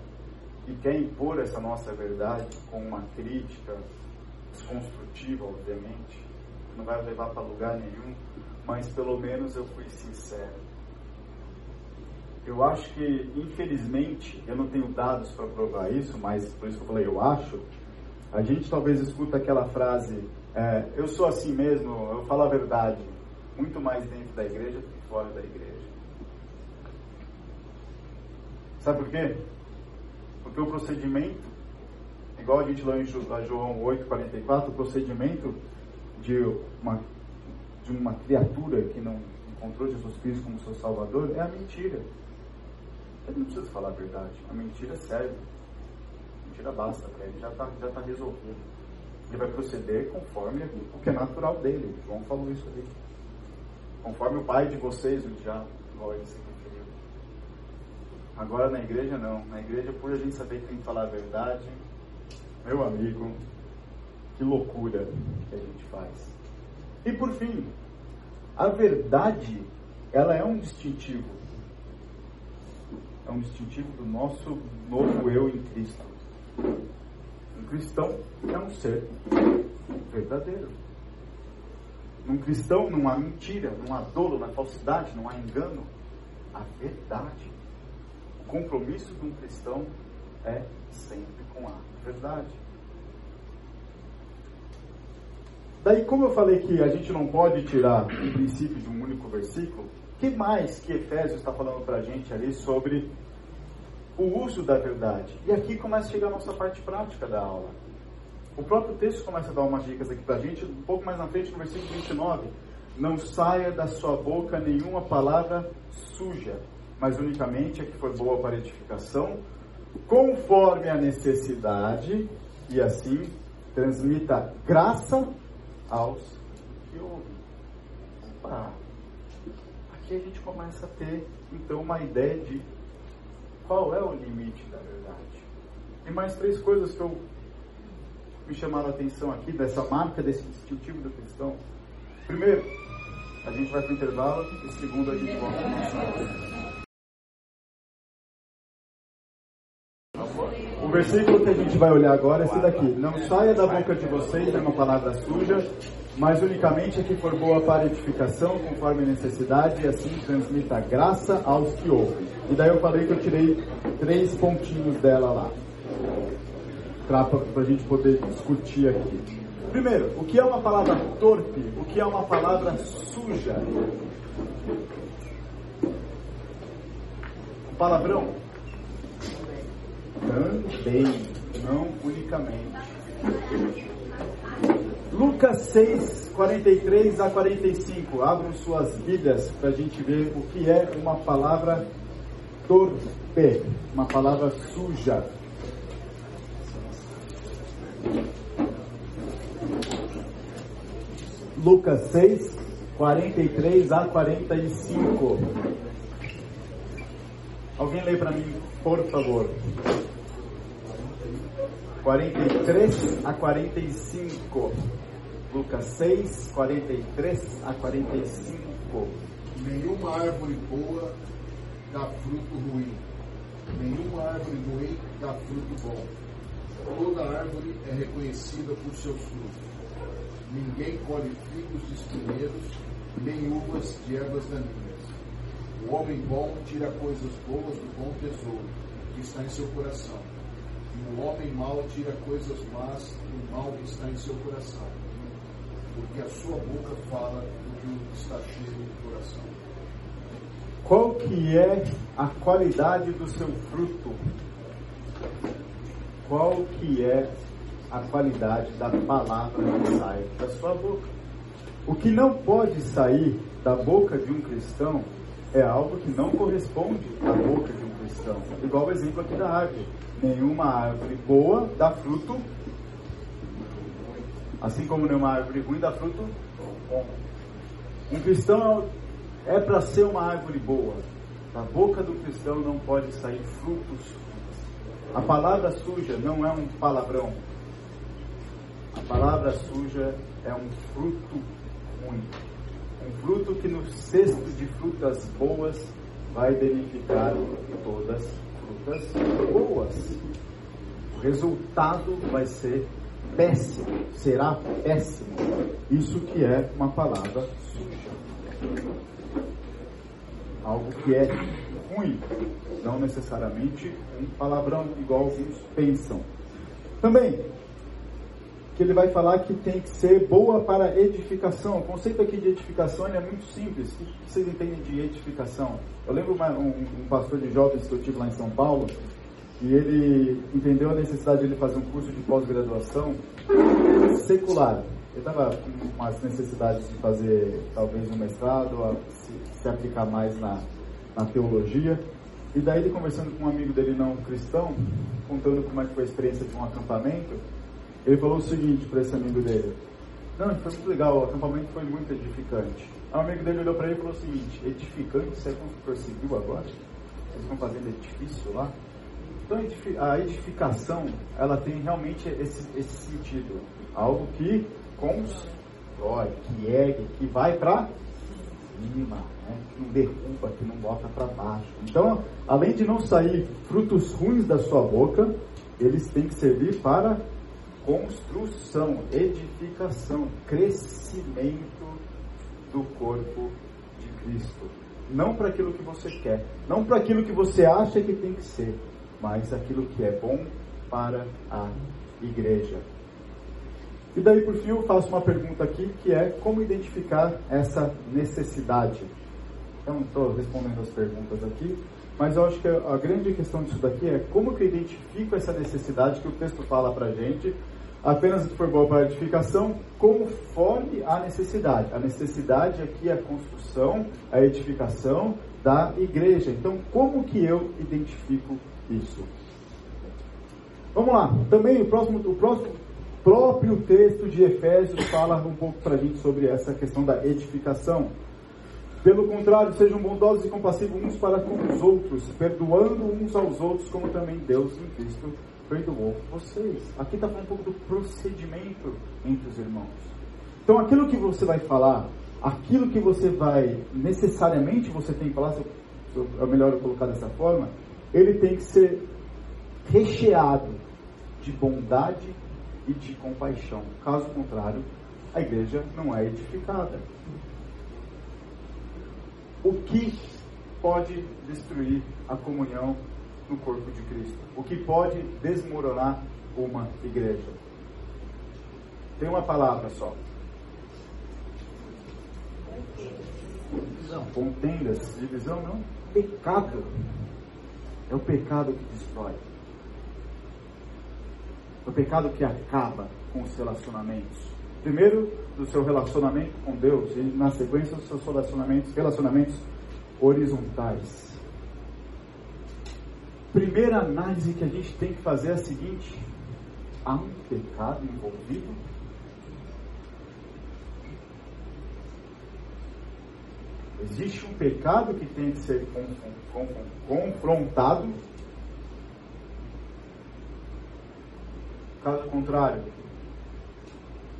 E quer impor essa nossa verdade com uma crítica desconstrutiva, obviamente. Não vai levar para lugar nenhum, mas pelo menos eu fui sincero. Eu acho que, infelizmente, eu não tenho dados para provar isso, mas por isso que eu falei, eu acho. A gente talvez escuta aquela frase, é, eu sou assim mesmo, eu falo a verdade, muito mais dentro da igreja do que fora da igreja. Sabe por quê? Porque o procedimento, igual a gente leu em João 8,44, o procedimento de uma, de uma criatura que não encontrou Jesus Cristo como seu Salvador é a mentira. Ele não precisa falar a verdade. A mentira serve. A mentira basta para ele, já está já tá resolvido. Ele vai proceder conforme o que é natural dele. João falou isso ali. Conforme o pai de vocês, diabo, igual ele se referiu. Agora na igreja não. Na igreja, por a gente saber que tem que falar a verdade, meu amigo, que loucura que a gente faz. E por fim, a verdade, ela é um distintivo. É um distintivo do nosso novo eu em Cristo. Um cristão é um ser verdadeiro. Num cristão não há mentira, não há dolo, não há falsidade, não há engano. A verdade. O compromisso de um cristão é sempre com a verdade. Daí, como eu falei que a gente não pode tirar o princípio de um único versículo, que mais que Efésios está falando para a gente ali sobre o uso da verdade? E aqui começa a chegar a nossa parte prática da aula. O próprio texto começa a dar umas dicas aqui para a gente, um pouco mais na frente, no versículo 29. Não saia da sua boca nenhuma palavra suja, mas unicamente a que for boa para edificação, conforme a necessidade, e assim transmita graça aos que ouvem. Opa! Aqui a gente começa a ter, então, uma ideia de qual é o limite da verdade. E mais três coisas que eu me chamaram a atenção aqui, dessa marca, desse distintivo do cristão. Primeiro, a gente vai para o intervalo, e segundo, a gente volta para O versículo que a gente vai olhar agora é esse daqui. Não saia da boca de vocês uma palavra suja, mas unicamente a que for boa para edificação, conforme a necessidade, e assim transmita graça aos que ouvem. E daí eu falei que eu tirei três pontinhos dela lá para a gente poder discutir aqui. Primeiro, o que é uma palavra torpe? O que é uma palavra suja? Palavrão? Também, não unicamente. Lucas 6, 43 a 45. Abram suas Bíblias para a gente ver o que é uma palavra torpe, uma palavra suja. Lucas 6, 43 a 45. Alguém lê para mim, por favor. 43 a 45. Lucas 6, 43 a 45. Nenhuma árvore boa dá fruto ruim, nenhuma árvore ruim dá fruto bom. Toda árvore é reconhecida por seus frutos. Ninguém colhe figos de espinheiros, nem uvas de ervas daninhas. O homem bom tira coisas boas do bom tesouro que está em seu coração. O homem mau tira coisas más do mal que está em seu coração. Porque a sua boca fala do que está cheio do coração. Qual que é a qualidade do seu fruto? Qual que é a qualidade da palavra que sai da sua boca? O que não pode sair da boca de um cristão é algo que não corresponde à boca de um cristão. Igual o exemplo aqui da árvore. Nenhuma árvore boa dá fruto, assim como nenhuma árvore ruim dá fruto bom. Um cristão é para ser uma árvore boa. Da boca do cristão não pode sair frutos. A palavra suja não é um palavrão. A palavra suja é um fruto ruim. Um fruto que no cesto de frutas boas vai danificar todas boas. O resultado vai ser péssimo, será péssimo. Isso que é uma palavra suja. Algo que é ruim, não necessariamente um palavrão igual alguns pensam. Também, que ele vai falar que tem que ser boa para edificação. O conceito aqui de edificação é muito simples. O que vocês entendem de edificação? Eu lembro uma, um, um, pastor de jovens que eu tive lá em São Paulo, e ele entendeu a necessidade de ele fazer um curso de pós-graduação secular. Ele estava com umas necessidades de fazer talvez um mestrado, se, se aplicar mais na, na teologia. E daí ele conversando com um amigo dele não cristão, contando como é que foi a experiência de um acampamento, ele falou o seguinte para esse amigo dele: Não, foi muito legal, o acampamento foi muito edificante. Aí o amigo dele olhou para ele e falou o seguinte: Edificante, você é construtor civil agora? Vocês estão fazendo edifício lá? Então a edificação, ela tem realmente esse, esse sentido. Algo que constrói, que ergue, que vai para cima, né? que não derruba, que não bota para baixo. Então, além de não sair frutos ruins da sua boca, eles têm que servir para construção, edificação, crescimento do corpo de Cristo. Não para aquilo que você quer, não para aquilo que você acha que tem que ser, mas aquilo que é bom para a igreja. E daí, por fim, eu faço uma pergunta aqui que é como identificar essa necessidade. Eu não estou respondendo as perguntas aqui, mas eu acho que a grande questão disso daqui é como que eu identifico essa necessidade que o texto fala para gente apenas for boa para edificação, conforme a necessidade. A necessidade aqui é a construção, a edificação da igreja. Então, como que eu identifico isso? Vamos lá. Também o próximo, o próximo próprio texto de Efésios fala um pouco para a gente sobre essa questão da edificação. Pelo contrário, sejam bondosos e compassivos uns para com os outros, perdoando uns aos outros, como também Deus em Cristo perdoou vocês. Aqui está falando um pouco do procedimento entre os irmãos. Então, aquilo que você vai falar, aquilo que você vai necessariamente você tem que falar, se é melhor eu colocar dessa forma, ele tem que ser recheado de bondade e de compaixão. Caso contrário, a igreja não é edificada. O que pode destruir a comunhão no corpo de Cristo. O que pode desmoronar uma igreja. Tem uma palavra só. Divisão. Contendas. Divisão não. Pecado. É o pecado que destrói. É o pecado que acaba com os relacionamentos. Primeiro, do seu relacionamento com Deus, e na sequência, dos seus relacionamentos, relacionamentos horizontais primeira análise que a gente tem que fazer é a seguinte: há um pecado envolvido? Existe um pecado que tem que ser confrontado. Caso contrário,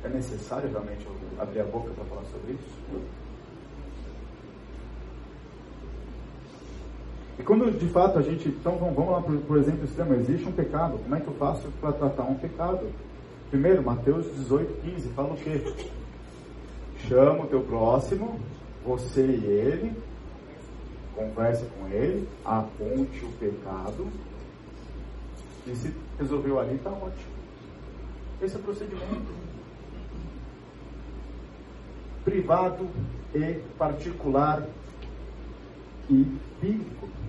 é necessário realmente abrir a boca para falar sobre isso? E quando de fato a gente. Então vamos lá, por, por exemplo, tema: existe um pecado. Como é que eu faço para tratar um pecado? Primeiro, Mateus 18, 15, fala o quê? Chama o teu próximo, você e ele, converse com ele, aponte o pecado, e se resolveu ali, está ótimo. Esse é o procedimento. Privado e particular e bíblico.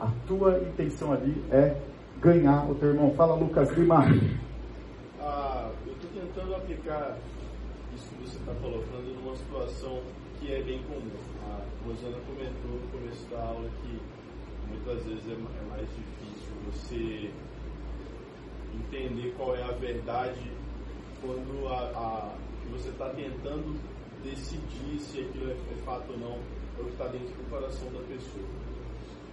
A tua intenção ali é ganhar o teu irmão. Fala, Lucas Lima. Ah, eu estou tentando aplicar isso que você está colocando numa situação que é bem comum. A Rosana comentou no começo da aula que muitas vezes é, é mais difícil você entender qual é a verdade quando a, a você está tentando decidir se aquilo é, é fato ou não, ou que está dentro do coração da pessoa.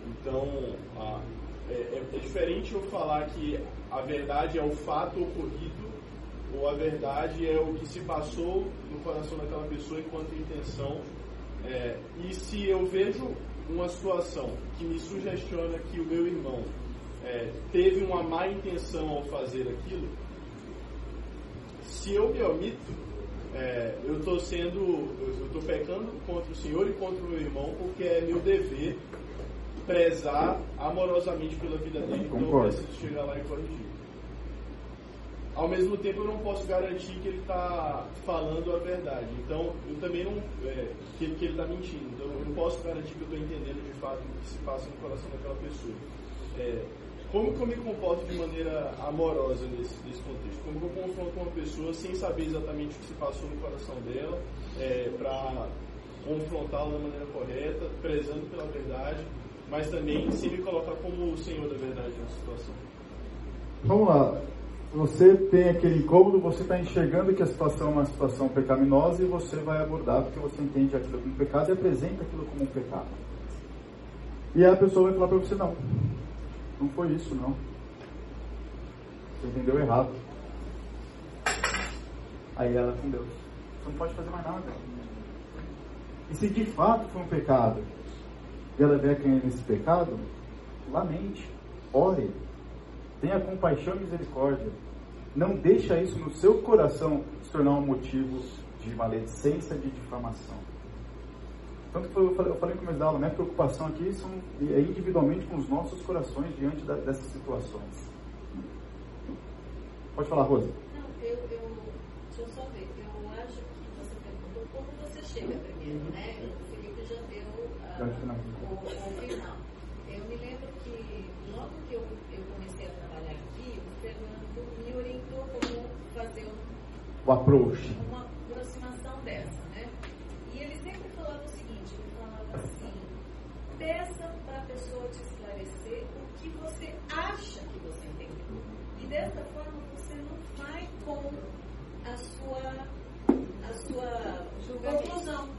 Então, a, é, é, é, diferente eu falar que a verdade é o fato ocorrido ou a verdade é o que se passou no coração daquela pessoa enquanto intenção. É, e se eu vejo uma situação que me sugestiona que o meu irmão é, teve uma má intenção ao fazer aquilo, se eu me omito, é, eu estou sendo, eu estou pecando contra o Senhor e contra o meu irmão, porque é meu dever prezar amorosamente pela vida dele, então eu preciso chegar lá e corrigir. Ao mesmo tempo, eu não posso garantir que ele está falando a verdade. Então, eu também não. É, que, que ele está mentindo. Então, eu não posso garantir que eu estou entendendo de fato o que se passa no coração daquela pessoa. É, como que eu me comporto de maneira amorosa nesse, nesse contexto? Como que eu confronto uma pessoa sem saber exatamente o que se passou no coração dela, é, para confrontá-la da maneira correta, prezando pela verdade, mas também se me colocar como o Senhor da verdade na situação. Vamos lá. Você tem aquele incômodo, você está enxergando que a situação é uma situação pecaminosa e você vai abordar porque você entende aquilo como pecado e apresenta aquilo como um pecado. E a pessoa vai falar para você: não, não foi isso, não. Você entendeu errado. Aí ela com Deus. Você não pode fazer mais nada. E se de fato foi um pecado, e ela vier cair nesse pecado, lamente, ore, tenha compaixão e misericórdia. Não deixa isso no seu coração se tornar um motivo de maledicência, de difamação. Tanto que eu falei, eu falei no começo da aula, minha preocupação aqui são, é individualmente com os nossos corações diante da, dessas situações. Pode falar, Rosa. Não, eu, eu, deixa eu só ver. Eu acho que você perguntou como você chega primeiro, né? O Felipe já deu uh, o, o final. Eu me lembro que logo que eu, eu comecei a trabalhar aqui, o Fernando me orientou como fazer o approach. uma aproximação dessa, né? E ele sempre falava o seguinte, ele falava assim, peça para a pessoa te esclarecer o que você acha que você entendeu. E dessa forma você não vai com a sua, a sua conclusão,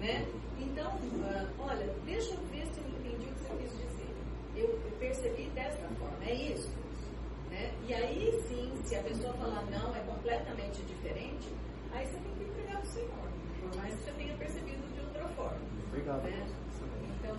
né? Então, uh, olha, deixa eu ver se eu entendi o que você quis dizer. Eu, eu percebi dessa forma, é isso. Né? E aí sim, se a pessoa falar não, é completamente diferente, aí você tem que entregar para o Senhor, por mais que você tenha percebido de outra forma. Obrigado. Né? Então,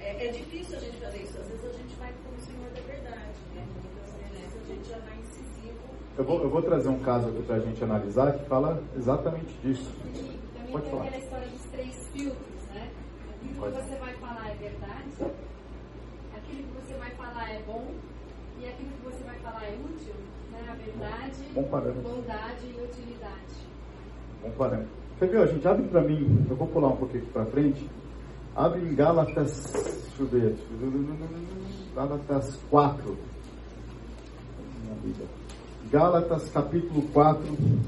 é, é, difícil a gente fazer isso. Às vezes a gente vai com o Senhor da verdade, né? Muitas vezes a gente já vai incisivo. Eu vou, eu vou trazer um caso aqui para a gente analisar que fala exatamente disso. E também Pode tem falar. aquela história dos três filtros, né? Aquilo que você vai falar é verdade, aquilo que você vai falar é bom e aquilo que você vai falar é útil, né? A verdade, bom parâmetro. bondade e utilidade. Bom parâmetro. Quer ver? A gente abre para mim, eu vou pular um pouquinho para frente. Abre em Gálatas, deixa eu ver, Gálatas 4. Gálatas capítulo 4.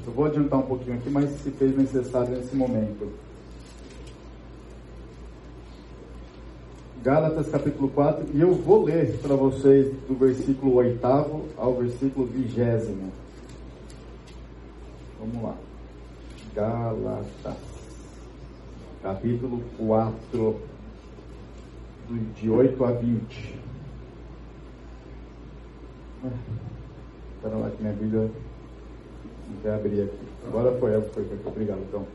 Eu vou adiantar um pouquinho aqui, mas se fez necessário nesse momento. Gálatas capítulo 4, e eu vou ler para vocês do versículo 8 ao versículo 20. Vamos lá. Gálatas capítulo 4, de 8 a 20. Espera lá que minha Bíblia não quer abrir aqui. Agora foi, foi, foi. Obrigado, então.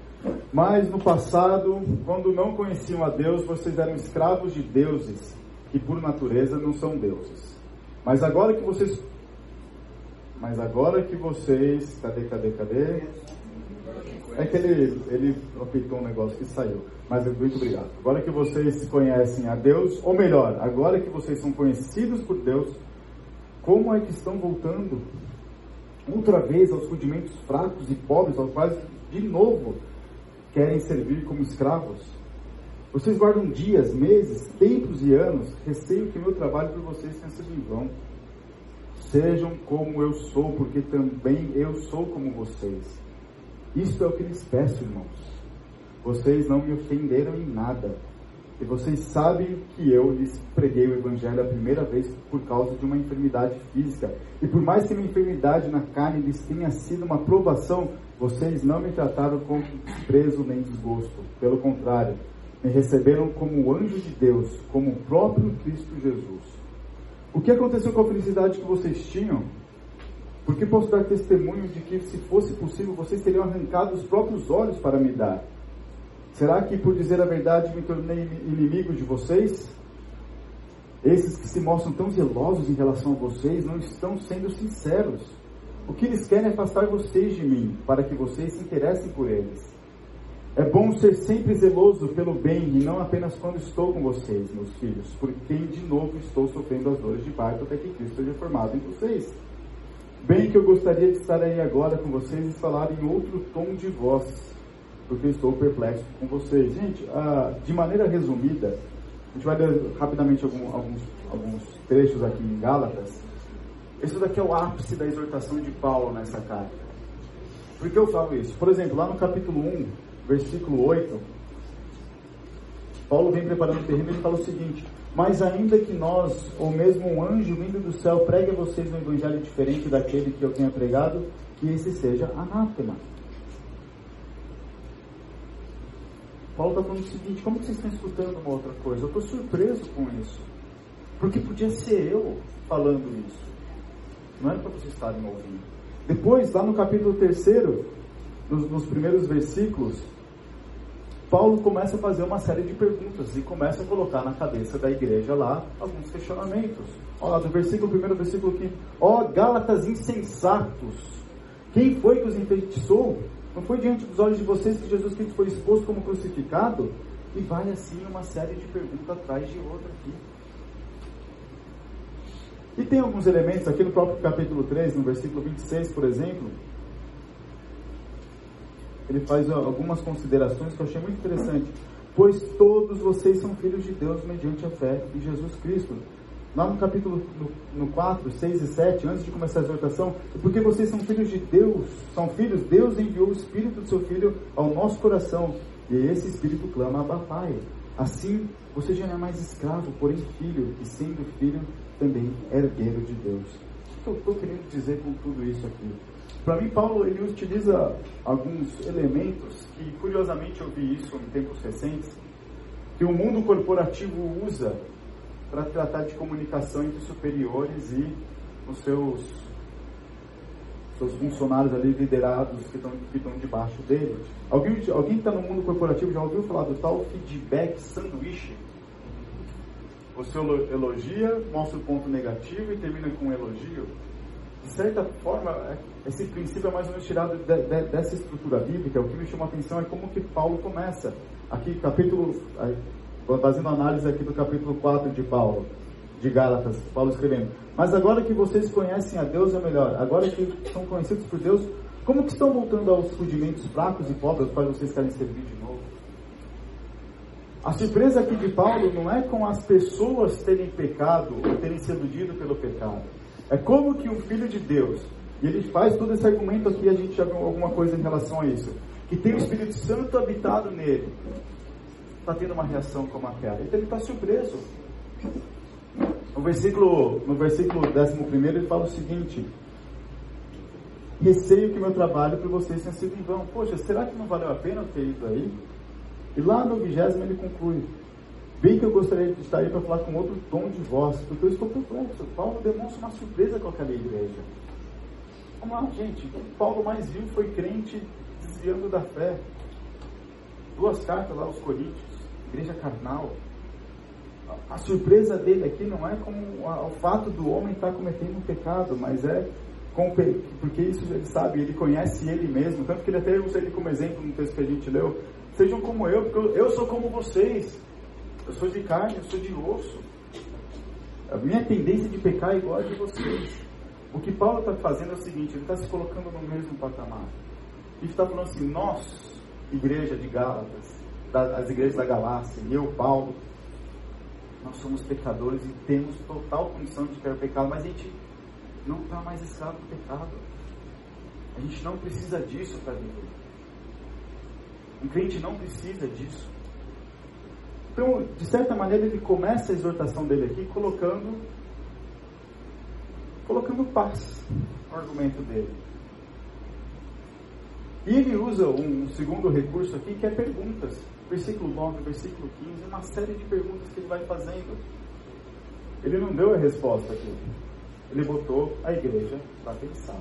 Mas no passado, quando não conheciam a Deus, vocês eram escravos de deuses, que por natureza não são deuses. Mas agora que vocês. Mas agora que vocês. Cadê, cadê, cadê? É que ele, ele apitou um negócio que saiu. Mas muito obrigado. Agora que vocês conhecem a Deus, ou melhor, agora que vocês são conhecidos por Deus, como é que estão voltando outra vez aos rudimentos fracos e pobres, aos quais, de novo, querem servir como escravos? Vocês guardam dias, meses, tempos e anos, receio que meu trabalho por vocês tenha sido em vão. Sejam como eu sou, porque também eu sou como vocês. Isto é o que lhes peço, irmãos. Vocês não me ofenderam em nada. E vocês sabem que eu lhes preguei o Evangelho a primeira vez por causa de uma enfermidade física. E por mais que minha enfermidade na carne lhes tenha sido uma provação, vocês não me trataram com desprezo nem desgosto. Pelo contrário, me receberam como anjo de Deus, como o próprio Cristo Jesus. O que aconteceu com a felicidade que vocês tinham? Porque posso dar testemunho de que, se fosse possível, vocês teriam arrancado os próprios olhos para me dar. Será que, por dizer a verdade, me tornei inimigo de vocês? Esses que se mostram tão zelosos em relação a vocês não estão sendo sinceros. O que eles querem é afastar vocês de mim, para que vocês se interessem por eles. É bom ser sempre zeloso pelo bem e não apenas quando estou com vocês, meus filhos, porque de novo estou sofrendo as dores de parto até que Cristo seja formado em vocês. Bem que eu gostaria de estar aí agora com vocês e falar em outro tom de voz, porque estou perplexo com vocês. Gente, ah, de maneira resumida, a gente vai ler rapidamente algum, alguns, alguns trechos aqui em Gálatas. Esse daqui é o ápice da exortação de Paulo nessa carta. Por que eu falo isso? Por exemplo, lá no capítulo 1, versículo 8, Paulo vem preparando o terreno e ele fala o seguinte: Mas ainda que nós, ou mesmo um anjo vindo do céu, pregue a vocês um evangelho diferente daquele que eu tenha pregado, que esse seja anátema. Paulo está falando o seguinte: como vocês estão escutando uma outra coisa? Eu estou surpreso com isso. Porque podia ser eu falando isso. Não era para vocês estarem ouvindo. Depois, lá no capítulo 3, nos, nos primeiros versículos, Paulo começa a fazer uma série de perguntas e começa a colocar na cabeça da igreja lá alguns questionamentos. Olha lá, do versículo 1, versículo 5. Ó Gálatas insensatos! Quem foi que os enfeitiçou? Não foi diante dos olhos de vocês que Jesus Cristo foi exposto como crucificado? E vai assim uma série de perguntas atrás de outra aqui. E tem alguns elementos aqui no próprio capítulo 3, no versículo 26, por exemplo. Ele faz algumas considerações que eu achei muito interessante. Pois todos vocês são filhos de Deus mediante a fé em Jesus Cristo. Lá no capítulo no, no 4, 6 e 7, antes de começar a exortação, porque vocês são filhos de Deus, são filhos, Deus enviou o Espírito do seu Filho ao nosso coração, e esse Espírito clama a Pai. Assim, você já não é mais escravo, porém filho, e sendo filho, também herdeiro de Deus. O que eu estou querendo dizer com tudo isso aqui? Para mim, Paulo ele utiliza alguns elementos que, curiosamente, eu vi isso em tempos recentes, que o mundo corporativo usa para tratar de comunicação entre superiores e os seus, seus funcionários ali liderados que estão, que debaixo dele. Alguém, alguém que está no mundo corporativo já ouviu falar do tal feedback sanduíche? Você elogia, mostra o ponto negativo e termina com um elogio. De certa forma, é, esse princípio é mais ou menos tirado de, de, dessa estrutura bíblica. O que me chama a atenção é como que Paulo começa. Aqui, capítulo fazendo análise aqui do capítulo 4 de Paulo, de Gálatas, Paulo escrevendo. Mas agora que vocês conhecem a Deus é melhor, agora que são conhecidos por Deus, como que estão voltando aos rudimentos fracos e pobres quais vocês querem servir de novo? A surpresa aqui de Paulo não é com as pessoas terem pecado ou terem se iludido pelo pecado. É como que um filho de Deus, e ele faz todo esse argumento aqui, a gente já viu alguma coisa em relação a isso, que tem o Espírito Santo habitado nele, está tendo uma reação como aquela. Então ele está surpreso. No versículo, no versículo 11 ele fala o seguinte: Receio que meu trabalho para vocês tenha sido em vão. Poxa, será que não valeu a pena ter ido aí? E lá no vigésimo ele conclui: Bem que eu gostaria de estar aí para falar com outro tom de voz, porque eu estou perplexo. Paulo demonstra uma surpresa com aquela igreja. Vamos lá, gente. Paulo mais viu foi crente desviando da fé. Duas cartas lá aos Coríntios, igreja carnal. A surpresa dele aqui não é com o fato do homem estar cometendo um pecado, mas é com, porque isso ele sabe, ele conhece ele mesmo. Tanto que ele até usa ele como exemplo no texto que a gente leu. Sejam como eu, porque eu sou como vocês. Eu sou de carne, eu sou de osso. A minha tendência de pecar é igual a de vocês. O que Paulo está fazendo é o seguinte: ele está se colocando no mesmo patamar. Ele está falando assim: nós, igreja de Gálatas, as igrejas da Galácia, eu, Paulo, nós somos pecadores e temos total condição de ter pecado, mas a gente não está mais escravo do pecado. A gente não precisa disso para viver. Um crente não precisa disso. Então, de certa maneira, ele começa a exortação dele aqui colocando colocando paz no argumento dele. E ele usa um segundo recurso aqui que é perguntas. Versículo 9, versículo 15, uma série de perguntas que ele vai fazendo. Ele não deu a resposta aqui. Ele botou a igreja para pensar.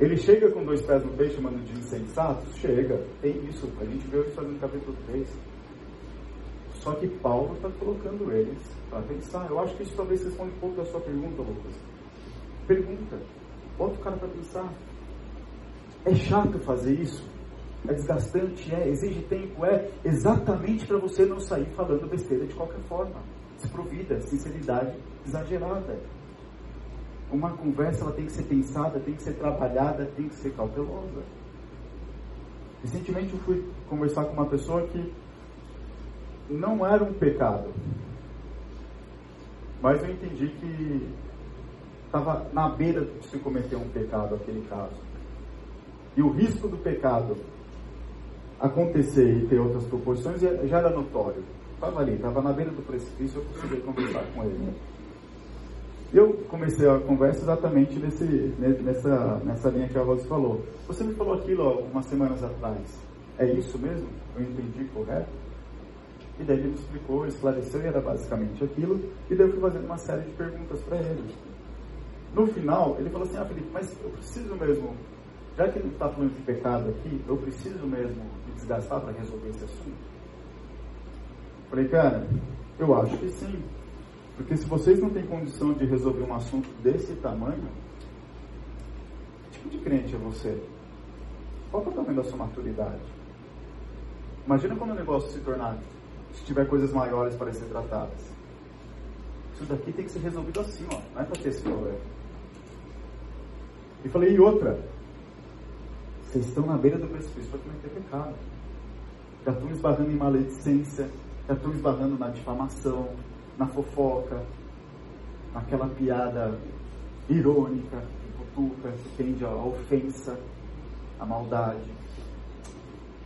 Ele chega com dois pés no peixe chamando de insensatos? Chega, tem isso. A gente viu isso no capítulo 3. Só que Paulo está colocando eles para pensar. Eu acho que isso talvez responda um pouco da sua pergunta, Lucas. Pergunta. Bota o cara para pensar. É chato fazer isso? É desgastante? É. Exige tempo? É. Exatamente para você não sair falando besteira de qualquer forma. Desprovida, sinceridade exagerada. Uma conversa ela tem que ser pensada, tem que ser trabalhada, tem que ser cautelosa. Recentemente eu fui conversar com uma pessoa que não era um pecado, mas eu entendi que estava na beira de se cometer um pecado aquele caso. E o risco do pecado acontecer e ter outras proporções já era notório. Estava ali, estava na beira do precipício, eu consegui conversar com ele. Eu comecei a conversa exatamente nesse, nessa, nessa linha que a Rose falou. Você me falou aquilo algumas semanas atrás. É isso mesmo? Eu entendi correto? E daí ele me explicou, esclareceu, e era basicamente aquilo. E daí eu fui fazendo uma série de perguntas para ele. No final, ele falou assim: Ah, Felipe, mas eu preciso mesmo, já que ele está falando de pecado aqui, eu preciso mesmo me desgastar para resolver esse assunto? Falei, cara, eu acho que sim. Porque se vocês não têm condição de resolver um assunto desse tamanho, que tipo de crente é você? Qual é o tamanho da sua maturidade? Imagina quando o negócio se tornar, se tiver coisas maiores para ser tratadas. Isso daqui tem que ser resolvido assim, ó. Não é para ter esse problema. E falei, e outra? Vocês estão na beira do precipício para cometer pecado. Já estão esbarrando em maledicência, já estão esbarrando na difamação, na fofoca, naquela piada irônica, que cutuca, que tende à ofensa, à maldade.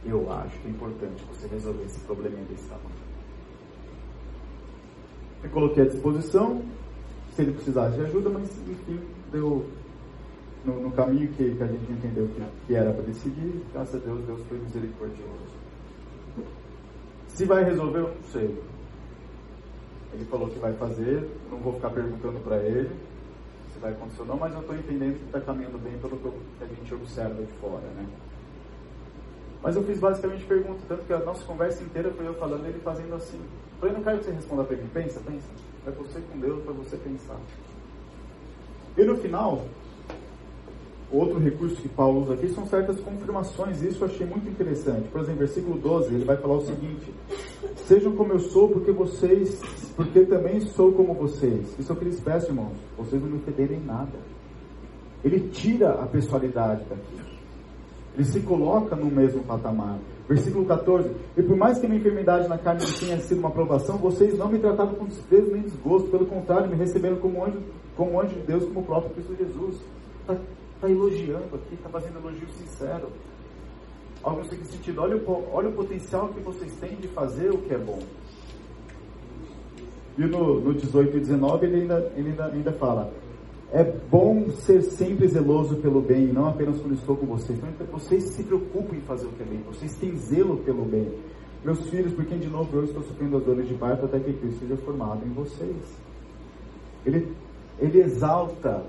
Eu acho que é importante você resolver esse probleminha desse tamanho. Eu coloquei à disposição, se ele precisasse de ajuda, mas enfim, deu no, no caminho que, que, a gente entendeu que, que era para seguir, graças a Deus, Deus foi misericordioso. Se vai resolver, eu não sei. Ele falou que vai fazer, não vou ficar perguntando para ele se vai acontecer ou não, mas eu estou entendendo que está caminhando bem pelo que a gente observa de fora, né? Mas eu fiz basicamente pergunta, tanto que a nossa conversa inteira foi eu falando e ele fazendo assim. Eu falei, não quero que você responda para mim, pensa, pensa. É você com Deus, para você pensar. E no final, outro recurso que Paulo usa aqui são certas confirmações, isso eu achei muito interessante. Por exemplo, versículo 12, ele vai falar o seguinte: Sejam como eu sou, porque vocês, porque também sou como vocês. Isso é o que eles peço, irmãos. Vocês não me federem nada. Ele tira a pessoalidade daqui. Ele se coloca no mesmo patamar. Versículo 14: E por mais que minha enfermidade na carne tenha sido uma aprovação, vocês não me tratavam com desprezo nem desgosto. Pelo contrário, me receberam como anjo, como anjo de Deus, como o próprio Cristo Jesus. Está tá elogiando aqui, está fazendo elogio sincero. Algo no seguinte sentido: olha o, olha o potencial que vocês têm de fazer o que é bom. E no, no 18 e 19 ele ainda, ele ainda, ainda fala: É bom ser sempre zeloso pelo bem, não apenas quando estou com vocês. Então, vocês se preocupem em fazer o que é bem, vocês têm zelo pelo bem. Meus filhos, porque de novo eu estou sofrendo as dores de parto até que Cristo seja formado em vocês. Ele, ele exalta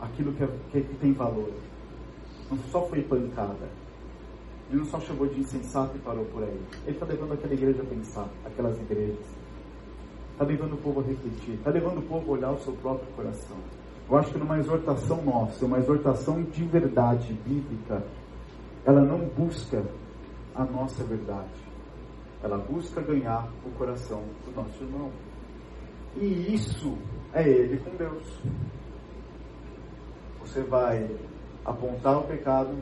aquilo que, é, que, tem valor. Não só foi pancada. Ele não só chamou de insensato e parou por aí. Ele está levando aquela igreja a pensar, aquelas igrejas. Está levando o povo a refletir. Está levando o povo a olhar o seu próprio coração. Eu acho que numa exortação nossa, uma exortação de verdade bíblica, ela não busca a nossa verdade. Ela busca ganhar o coração do nosso irmão. E isso é ele com Deus. Você vai apontar o pecado,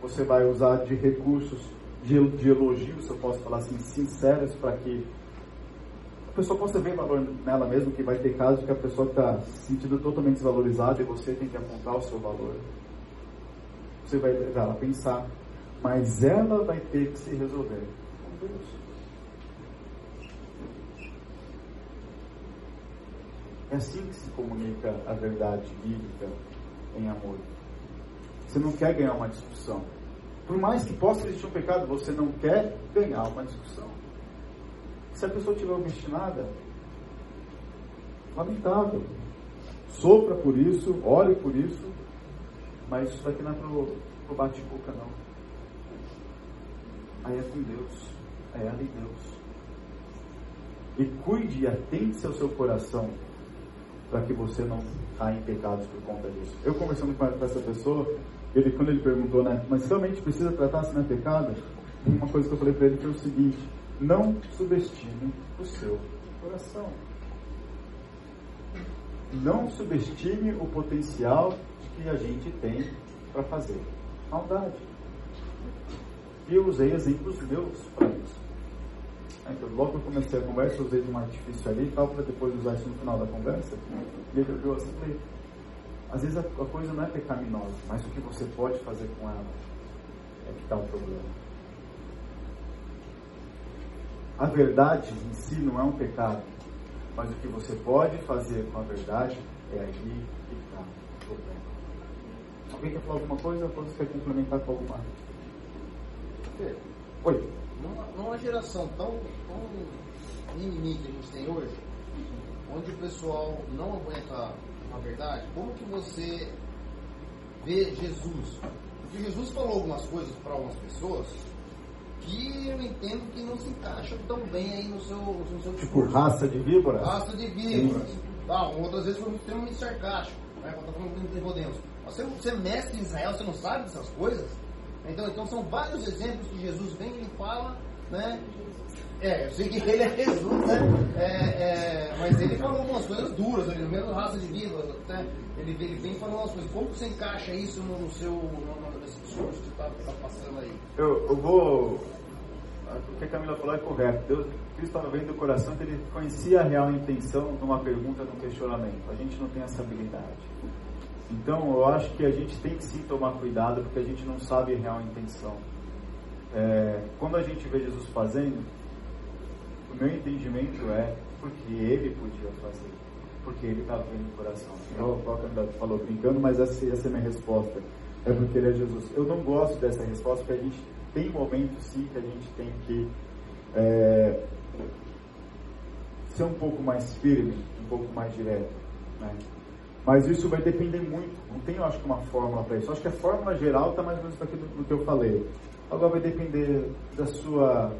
você vai usar de recursos de, de elogio, se eu posso falar assim, sinceros, para que pessoa possa ver valor nela mesmo, que vai ter casos que a pessoa está se sentindo totalmente desvalorizada e você tem que apontar o seu valor. Você vai levar ela a pensar, mas ela vai ter que se resolver com Deus. É assim que se comunica a verdade bíblica em amor. Você não quer ganhar uma discussão. Por mais que possa existir um pecado, você não quer ganhar uma discussão. Se a pessoa estiver obstinada, lamentável. Sofra por isso, ore por isso, mas isso daqui não é pro, pro bate-boca, não. Aí é com Deus, é ela e Deus. E cuide e atente-se ao seu coração para que você não caia em pecados por conta disso. Eu conversando com essa pessoa, ele, quando ele perguntou, né, mas realmente precisa tratar se não é pecado? Uma coisa que eu falei para ele foi o seguinte: não subestime o seu coração. Não subestime o potencial que a gente tem para fazer maldade. E eu usei exemplos meus para isso. Então, logo que eu comecei a conversa, usei de um artifício ali e tal, para depois usar isso no final da conversa. E ele olhou assim e falei, às vezes a, a coisa não é pecaminosa, mas o que você pode fazer com ela é que está o problema. A verdade em si não é um pecado, mas o que você pode fazer com a verdade é aí que está o problema. Alguém quer falar alguma coisa ou você quer complementar com alguma? Oi. Numa, numa geração tão, tão mimimi que a gente tem hoje, onde o pessoal não aguenta a verdade, como que você vê Jesus? Porque Jesus falou algumas coisas para algumas pessoas que eu entendo que não se encaixa tão bem aí no seu, no seu Tipo, raça de víbora? Raça de víbora. Ah, outras vezes foi extremamente sarcástico, né? Quando tá falando de Nicodemos. Você, você é mestre em Israel, você não sabe dessas coisas? Então, então são vários exemplos que Jesus vem e fala, né? É, eu sei que ele é Jesus, né? É, é, mas ele falou algumas coisas duras, ele mesmo raça de víbora, né? Ele, ele vem falando umas coisas. Como você encaixa isso no, no seu no, nesse discurso que está tá passando aí? Eu, eu vou o que a Camila falou é correto. Deus, Cristo estava vendo o coração que ele conhecia a real intenção de uma pergunta, de um questionamento. A gente não tem essa habilidade. Então, eu acho que a gente tem que sim tomar cuidado, porque a gente não sabe a real intenção. É, quando a gente vê Jesus fazendo, o meu entendimento é porque ele podia fazer, porque ele estava vendo o coração. A Camila falou brincando, mas essa, essa é a minha resposta. É porque ele é Jesus. Eu não gosto dessa resposta, porque a gente tem momentos sim que a gente tem que é, ser um pouco mais firme, um pouco mais direto. Né? Mas isso vai depender muito. Não tem, eu acho uma fórmula para isso. Eu acho que a fórmula geral está mais ou menos aqui do, que eu falei. Agora vai depender da sua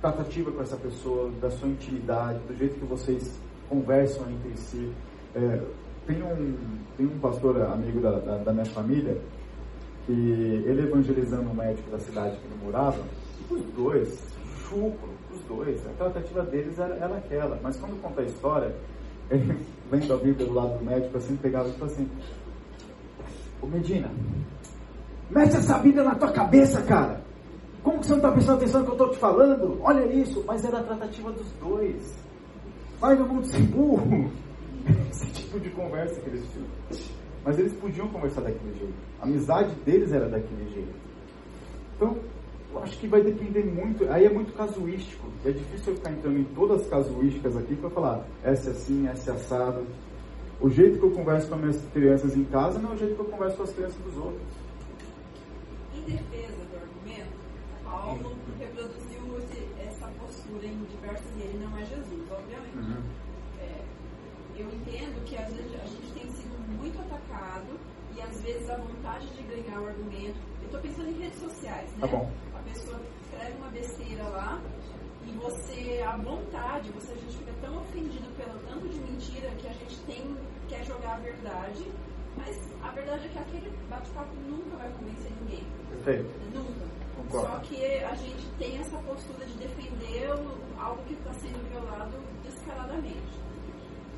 tratativa com essa pessoa, da sua intimidade, do jeito que vocês conversam entre si. É, tem, um, tem um pastor amigo da, da, da minha família que ele evangelizando um médico da cidade que ele morava, os dois, chucro, os dois, a tratativa deles era, era aquela. Mas quando conta a história, vendo a Bíblia do lado do médico, assim, pegava e falou assim, Ô Medina, mete essa Bíblia na tua cabeça, cara. Como que você não está prestando atenção no que eu estou te falando? Olha isso, mas era a tratativa dos dois. Vai no mundo sem burro. Esse tipo de conversa que eles tinham. Mas eles podiam conversar daquele jeito. A amizade deles era daquele jeito. Então, eu acho que vai depender muito. Aí é muito casuístico. É difícil eu ficar entrando em todas as casuísticas aqui para falar essa é assim, essa é assado. O jeito que eu converso com as minhas crianças em casa não é o jeito que eu converso com as crianças dos outros. Em defesa do argumento, Paulo reproduziu essa postura em diversos e ele não é Jesus, obviamente. Uhum. É, eu entendo que às vezes a gente tem sido muito atacado e às vezes a vontade de ganhar o argumento. Eu estou pensando em redes sociais, né? Tá bom. Escreve uma besteira lá e você, à vontade, você, a gente fica tão ofendido pelo tanto de mentira que a gente tem, quer jogar a verdade, mas a verdade é que aquele bate-papo nunca vai convencer ninguém. Perfeito. Nunca. Concordo. Só que a gente tem essa postura de defender algo que está sendo violado descaradamente.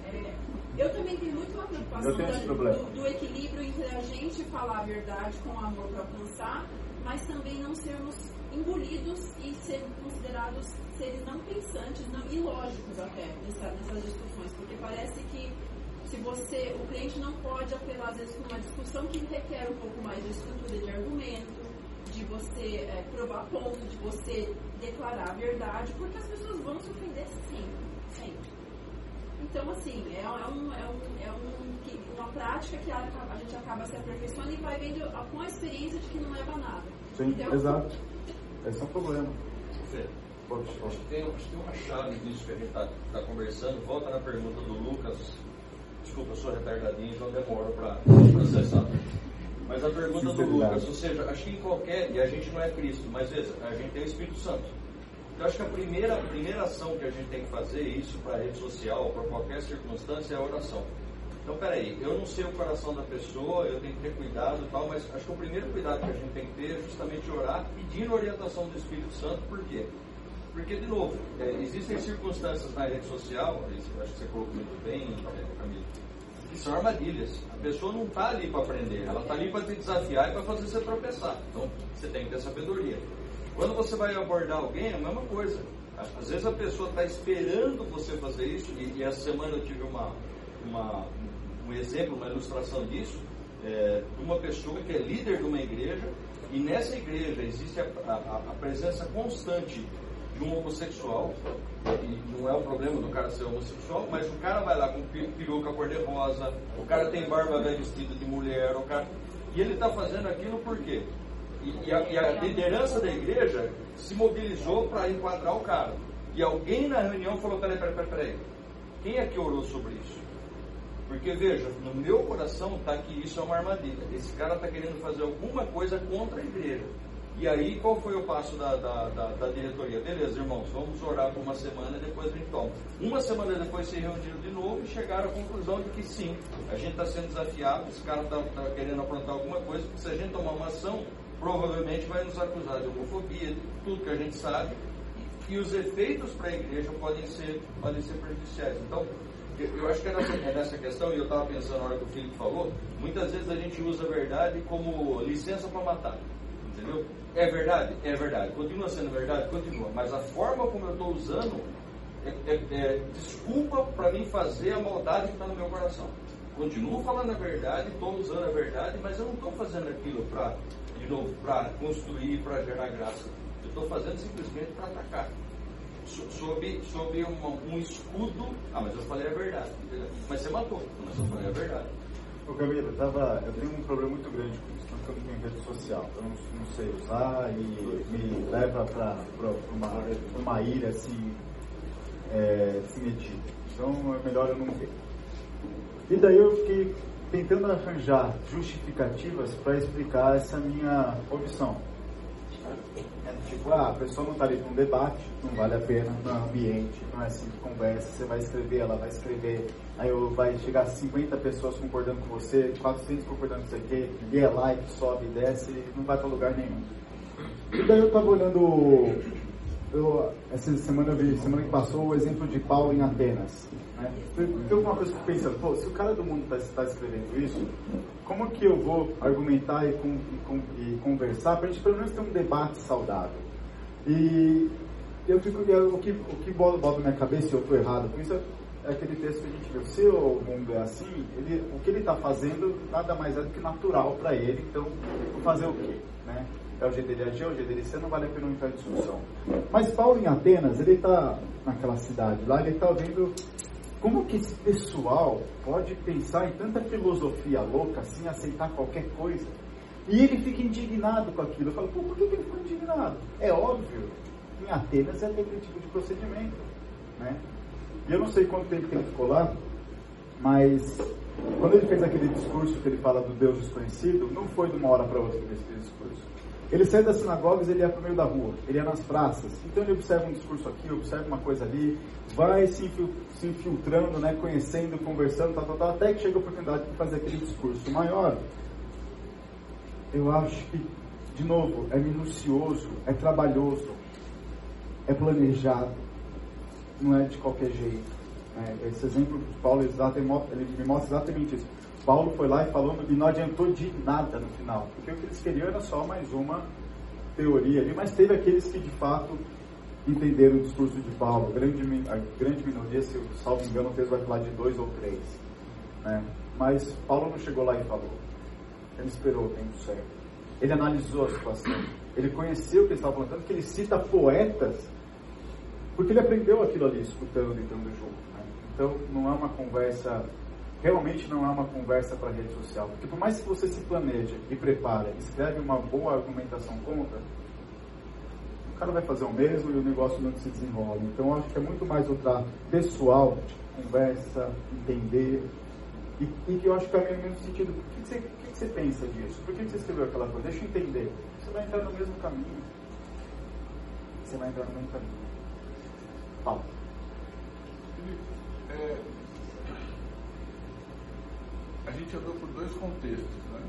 É, eu também tenho muito uma preocupação da- do, do equilíbrio entre a gente falar a verdade com amor para alcançar, mas também não sermos engolidos e sermos considerados seres não pensantes, não ilógicos até nessa- nessas discussões, porque parece que se você, o cliente não pode apelar às vezes para uma discussão que requer um pouco mais de estrutura de argumento, de você é, provar ponto, de você declarar a verdade, porque as pessoas vão se ofender sempre, sempre. Então, assim, é, é um, é, um, é um, uma prática que a, a gente acaba se aperfeiçoando e vai vendo a- com a experiência de que não leva a nada. Sim, Então, exato. Esse é um problema. Pode Acho que tem, acho que tem uma chave nisso que a gente está conversando. Volta na pergunta do Lucas. Desculpa, eu sou retardadinho, então demoro para processar. Mas a pergunta do. Lucas, ou seja, acho que em qualquer. E a gente não é Cristo, mas veja, a gente tem o Espírito Santo. Eu acho que a primeira, a primeira ação que a gente tem que fazer, isso para rede social, para qualquer circunstância, é a oração. Então, peraí, eu não sei o coração da pessoa, eu tenho que ter cuidado e tal, mas acho que o primeiro cuidado que a gente tem que ter é justamente orar pedindo orientação do Espírito Santo, por quê? Porque, de novo, é, existem circunstâncias na rede social, acho que você colocou muito bem, é, Camilo, que são armadilhas. A pessoa não está ali para aprender, ela está ali para te desafiar e para fazer você tropeçar. Então, você tem que ter sabedoria. Quando você vai abordar alguém, é a mesma coisa. Às vezes a pessoa está esperando você fazer isso, e, e essa semana eu tive uma, uma, um exemplo, uma ilustração disso, é, de uma pessoa que é líder de uma igreja, e nessa igreja existe a, a- a presença constante de um homossexual, e não é o problema do cara ser homossexual, mas o cara vai lá com peruca cor-de-rosa, o cara tem barba velha vestida de mulher, o cara, e ele está fazendo aquilo por quê? E, e a, e a liderança da igreja se mobilizou para enquadrar o cara. E alguém na reunião falou: peraí, peraí, peraí, peraí. Quem é que orou sobre isso? Porque veja, no meu coração está que isso é uma armadilha. Esse cara está querendo fazer alguma coisa contra a igreja. E aí, qual foi o passo da, da, da, da diretoria? Beleza, irmãos, vamos orar por uma semana e depois a gente toma. Uma semana depois se reuniram de novo e chegaram à conclusão de que sim, a gente está sendo desafiado, esse cara está querendo aprontar alguma coisa, porque se a gente tomar uma ação, provavelmente vai nos acusar de homofobia, de tudo que a gente sabe, e, e os efeitos para a igreja podem ser, podem ser prejudiciais. Então, eu, acho que é nessa, é nessa questão, e eu estava pensando na hora que o Felipe falou, muitas vezes a gente usa a verdade como licença para matar. Entendeu? É verdade? É verdade. Continua sendo verdade? Continua. Mas a forma como eu estou usando é, é- é desculpa para mim fazer a maldade que está no meu coração. Continuo falando a verdade, estou usando a verdade, mas eu não estou fazendo aquilo para, de novo, para construir, para gerar graça. Eu estou fazendo simplesmente para atacar. So- Sob, sob uma- um escudo. Ah, mas eu falei a verdade. Mas você matou, mas eu falei a verdade. Ô Camilo, eu, tava, eu tenho um problema muito grande com isso, tanto que eu não tenho rede social. Eu não, não sei usar e me leva para uma, uma ilha assim, é, desmetida. Então é melhor eu não ver. E daí eu fiquei tentando arranjar justificativas para explicar essa minha opção. É, tipo, ah, a pessoa não está ali para um debate, não vale a pena, não é ambiente, não é assim que conversa, você vai escrever, ela vai escrever, aí vai chegar 50 pessoas concordando com você, 400 concordando com você, quê, e é like, sobe, desce, não vai para lugar nenhum. E daí eu tava olhando, eu, essa semana eu vi, semana que passou, o exemplo de Paulo em Atenas. Né? Tem uma coisa que eu pensando, pô, se o cara do mundo está escrevendo isso, como que eu vou argumentar e, con- e con- e conversar para a gente pelo menos ter um debate saudável? E eu fico, eu- o que, o que bota bota na minha cabeça, e eu estou errado com isso, é aquele texto que a gente viu. Se o mundo é assim, ele, o que ele está fazendo nada mais é do que natural para ele, então vou fazer o quê? Né? É o dele agir, é o ser, não vale a pena entrar em discussão. Mas Paulo em Atenas, ele está naquela cidade lá, ele está vendo como que esse pessoal pode pensar em tanta filosofia louca assim, aceitar qualquer coisa? E ele fica indignado com aquilo. Eu falo, por que, que ele ficou indignado? É óbvio, em Atenas é aquele tipo de procedimento. Né? E eu não sei quanto tempo que ele ficou lá, mas quando ele fez aquele discurso que ele fala do Deus desconhecido, não foi de uma hora para outra que ele fez esse discurso. Ele sai das sinagogas ele ia para o meio da rua, ele ia nas praças. Então ele observa um discurso aqui, observa uma coisa ali, vai se, infiltrando, né, conhecendo, conversando, tal, tal, tal, até que chega a oportunidade de fazer aquele discurso maior. Eu acho que, de novo, é minucioso, é trabalhoso, é planejado, não é de qualquer jeito. Né? Esse exemplo de Paulo ele me mostra exatamente isso. Paulo foi lá e falou e não adiantou de nada no final, porque o que eles queriam era só mais uma teoria ali, mas teve aqueles que de fato entenderam o discurso de Paulo. A grande, a grande minoria, se eu salvo engano, o texto vai falar de dois ou três. Né? Mas Paulo não chegou lá e falou. Ele esperou o tempo certo. Ele analisou a situação. Ele conheceu o que ele estava falando, que ele cita poetas, porque ele aprendeu aquilo ali, escutando e dando junto. Né? Então, não é uma conversa realmente não é uma conversa para rede social. Porque por mais que você se planeje e prepare, escreve uma boa argumentação contra, o cara vai fazer o mesmo e o negócio não se desenrola. Então acho que é muito mais o trato pessoal, conversa, entender. E, e que eu acho que é meio no sentido, o que, você, que, que você pensa disso? Por que, você escreveu aquela coisa? Deixa eu entender. Você vai entrar no mesmo caminho. Você vai entrar no mesmo caminho. Fala. É, a gente andou por dois contextos. Né?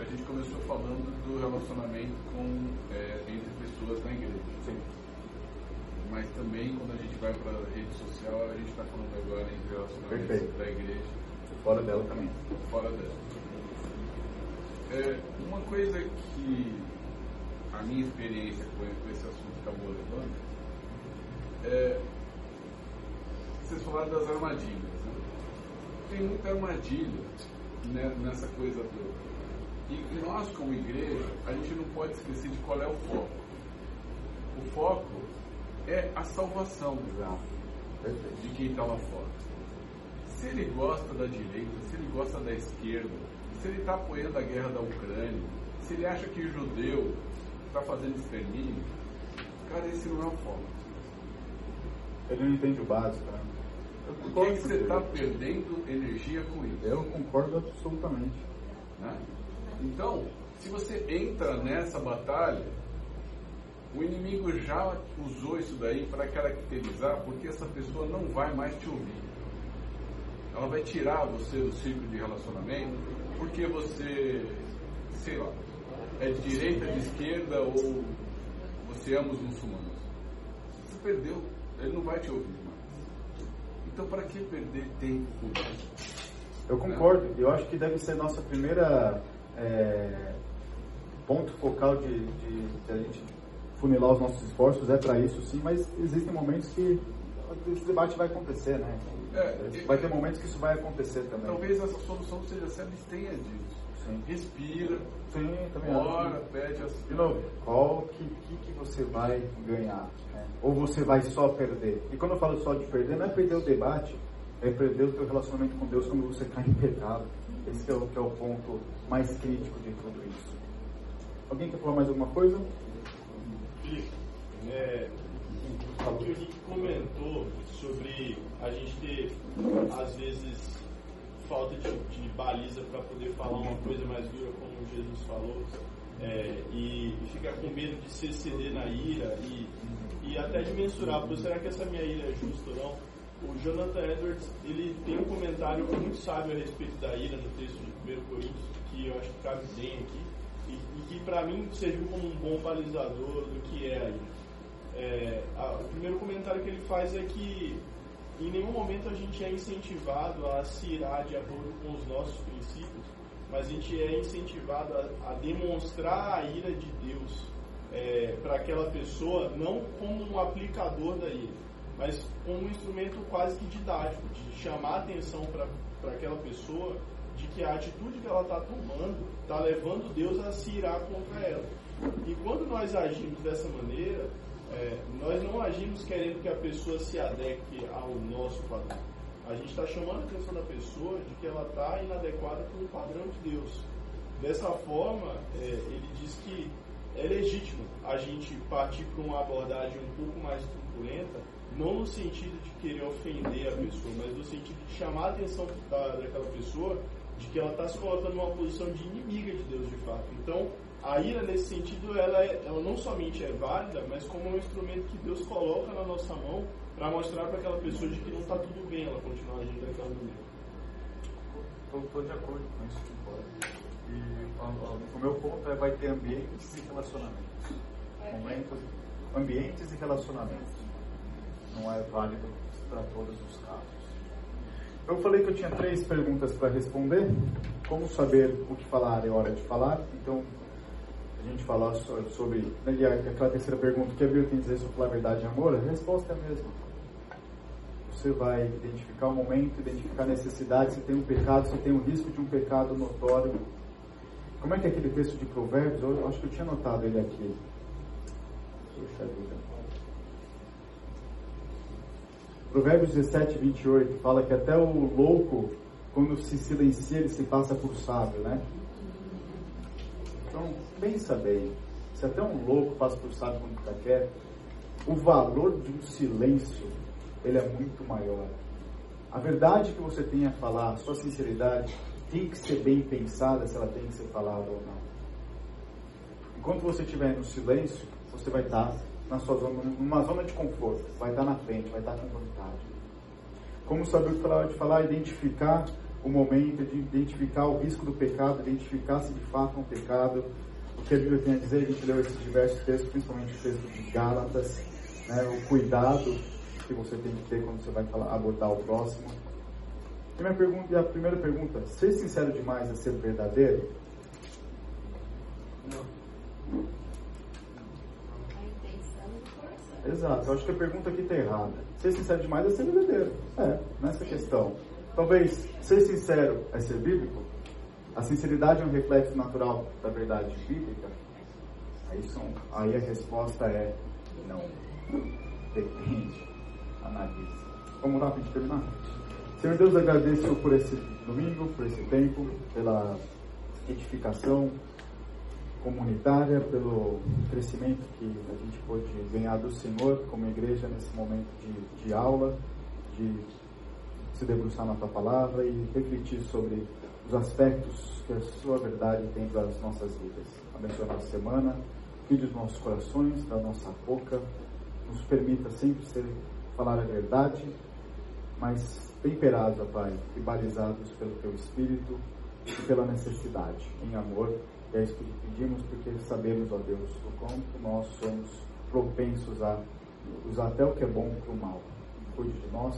A gente começou falando do relacionamento com, é, entre pessoas na igreja. Sim. Mas também, quando a gente vai para a rede social, a gente está falando agora em relacionamento Perfeito. da igreja. Fora dela também. Fora dela. É, uma coisa que a minha experiência com, com esse assunto acabou levando é. Vocês falaram das armadilhas tem muita armadilha né, nessa coisa toda. E nós, como igreja, a gente não pode esquecer de qual é o foco. O foco é a salvação de quem está lá fora. Se ele gosta da direita, se ele gosta da esquerda, se ele está apoiando a guerra da Ucrânia, se ele acha que judeu está fazendo extermínio, cara, esse não é o foco. Ele não entende o básico, né? Por que, que você está perdendo energia com isso? Eu concordo absolutamente. Né? Então, se você entra nessa batalha, o inimigo já usou isso daí para caracterizar, porque essa pessoa não vai mais te ouvir. Ela vai tirar você do ciclo de relacionamento, porque você, sei lá, é de direita, de esquerda ou você ama os muçulmanos. Você perdeu, ele não vai te ouvir. Então, para que perder tempo com isso? Eu concordo. Eu acho que deve ser nossa primeira é, ponto focal de, de, de, a gente funilar os nossos esforços. É para isso, sim, mas existem momentos que esse debate vai acontecer, né? É, vai ter momentos que isso vai acontecer também. Talvez essa solução seja se abstenha disso. Sim. Respira, Sim, também ora, pede as... De novo, qual que, que, que você vai ganhar? Né? Ou você vai só perder? E quando eu falo só de perder, não é perder o debate, é perder o teu relacionamento com Deus quando você cai em pecado. Esse é o, que é o ponto mais crítico de tudo isso. Alguém quer falar mais alguma coisa? Felipe, é, o que o Rick comentou sobre a gente ter, às vezes, falta de, de baliza para poder falar uma coisa mais dura, como Jesus falou, é, e, e ficar com medo de se exceder na ira e, e até de mensurar, Pô, será que essa minha ira é justa ou não? O Jonathan Edwards, ele tem um comentário muito sábio a respeito da ira no texto de 1 Coríntios, que eu acho que cabe bem aqui, e, e que para mim serviu como um bom balizador do que é a ira. É, a, o primeiro comentário que ele faz é que em nenhum momento a gente é incentivado a se irar de acordo com os nossos princípios, mas a gente é incentivado a, a demonstrar a ira de Deus é, para aquela pessoa, não como um aplicador da ira, mas como um instrumento quase que didático, de chamar a atenção para aquela pessoa de que a atitude que ela está tomando está levando Deus a se irar contra ela. E quando nós agimos dessa maneira, é, nós não agimos querendo que a pessoa se adeque ao nosso padrão. A gente está chamando a atenção da pessoa de que ela está inadequada com o padrão de Deus. Dessa forma, é, ele diz que é legítimo a gente partir para uma abordagem um pouco mais truculenta, não no sentido de querer ofender a pessoa, mas no sentido de chamar a atenção da, daquela pessoa de que ela está se colocando numa posição de inimiga de Deus de fato. Então, a ira, nesse sentido, ela, é, ela não somente é válida, mas como um instrumento que Deus coloca na nossa mão para mostrar para aquela pessoa de que não está tudo bem ela continuar agindo daquela maneira. Estou de acordo com isso, concordo. E o meu ponto é vai ter ambientes e relacionamentos. Momentos, ambientes e relacionamentos. Não é válido para todos os casos. Eu falei que eu tinha três perguntas para responder. Como saber o que falar é hora de falar. Então, a gente falar sobre. Aquela terceira pergunta: o que a Bíblia tem a dizer sobre falar verdade e amor? A resposta é a mesma. Você vai identificar o momento, identificar a necessidade, se tem um pecado, se tem o risco de um pecado notório. Como é que é aquele texto de Provérbios? Eu acho que eu tinha notado ele aqui. Puxa vida. Provérbios 17, 28 fala que até o louco, quando se silencia, ele se passa por sábio, né? Pensa bem. Se até um louco passa por sábio quando está quieto, o valor de um silêncio, ele é muito maior. A verdade que você tem a falar, a sua sinceridade, tem que ser bem pensada se ela tem que ser falada ou não. Enquanto você estiver no silêncio, você vai estar na sua zona, numa zona de conforto, vai estar na frente, vai estar com vontade. Como saber o que falar, identificar o momento, de identificar o risco do pecado, identificar se de fato é um pecado, o que a Bíblia tem a dizer, a gente leu esses diversos textos, principalmente o texto de Gálatas, né, o cuidado que você tem que ter quando você vai falar, abordar o próximo. E, minha pergunta, e a primeira pergunta, ser sincero demais é ser verdadeiro? Não. Exato, eu acho que a pergunta aqui está errada. Ser sincero demais é ser verdadeiro. É, nessa questão. Talvez ser sincero é ser bíblico? A sinceridade é um reflexo natural da verdade bíblica? Aí, são, aí a resposta é não. Depende. Analise. Vamos lá para gente terminar? Senhor Deus, agradeço por esse domingo, por esse tempo, pela edificação, comunitária, pelo crescimento que a gente pôde ganhar do Senhor como igreja nesse momento de, de aula, de se debruçar na tua palavra e refletir sobre os aspectos que a sua verdade tem para as nossas vidas. Abençoe a nossa semana, cuide dos nossos corações, da nossa boca, nos permita sempre ser, falar a verdade, mas temperados, ó Pai, e balizados pelo teu Espírito e pela necessidade, em amor é isso que pedimos porque sabemos, ó Deus, o quanto nós somos propensos a usar até o que é bom para o mal. Cuide de nós,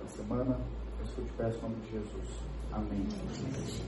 da semana, eu te peço em nome de Jesus. Amém.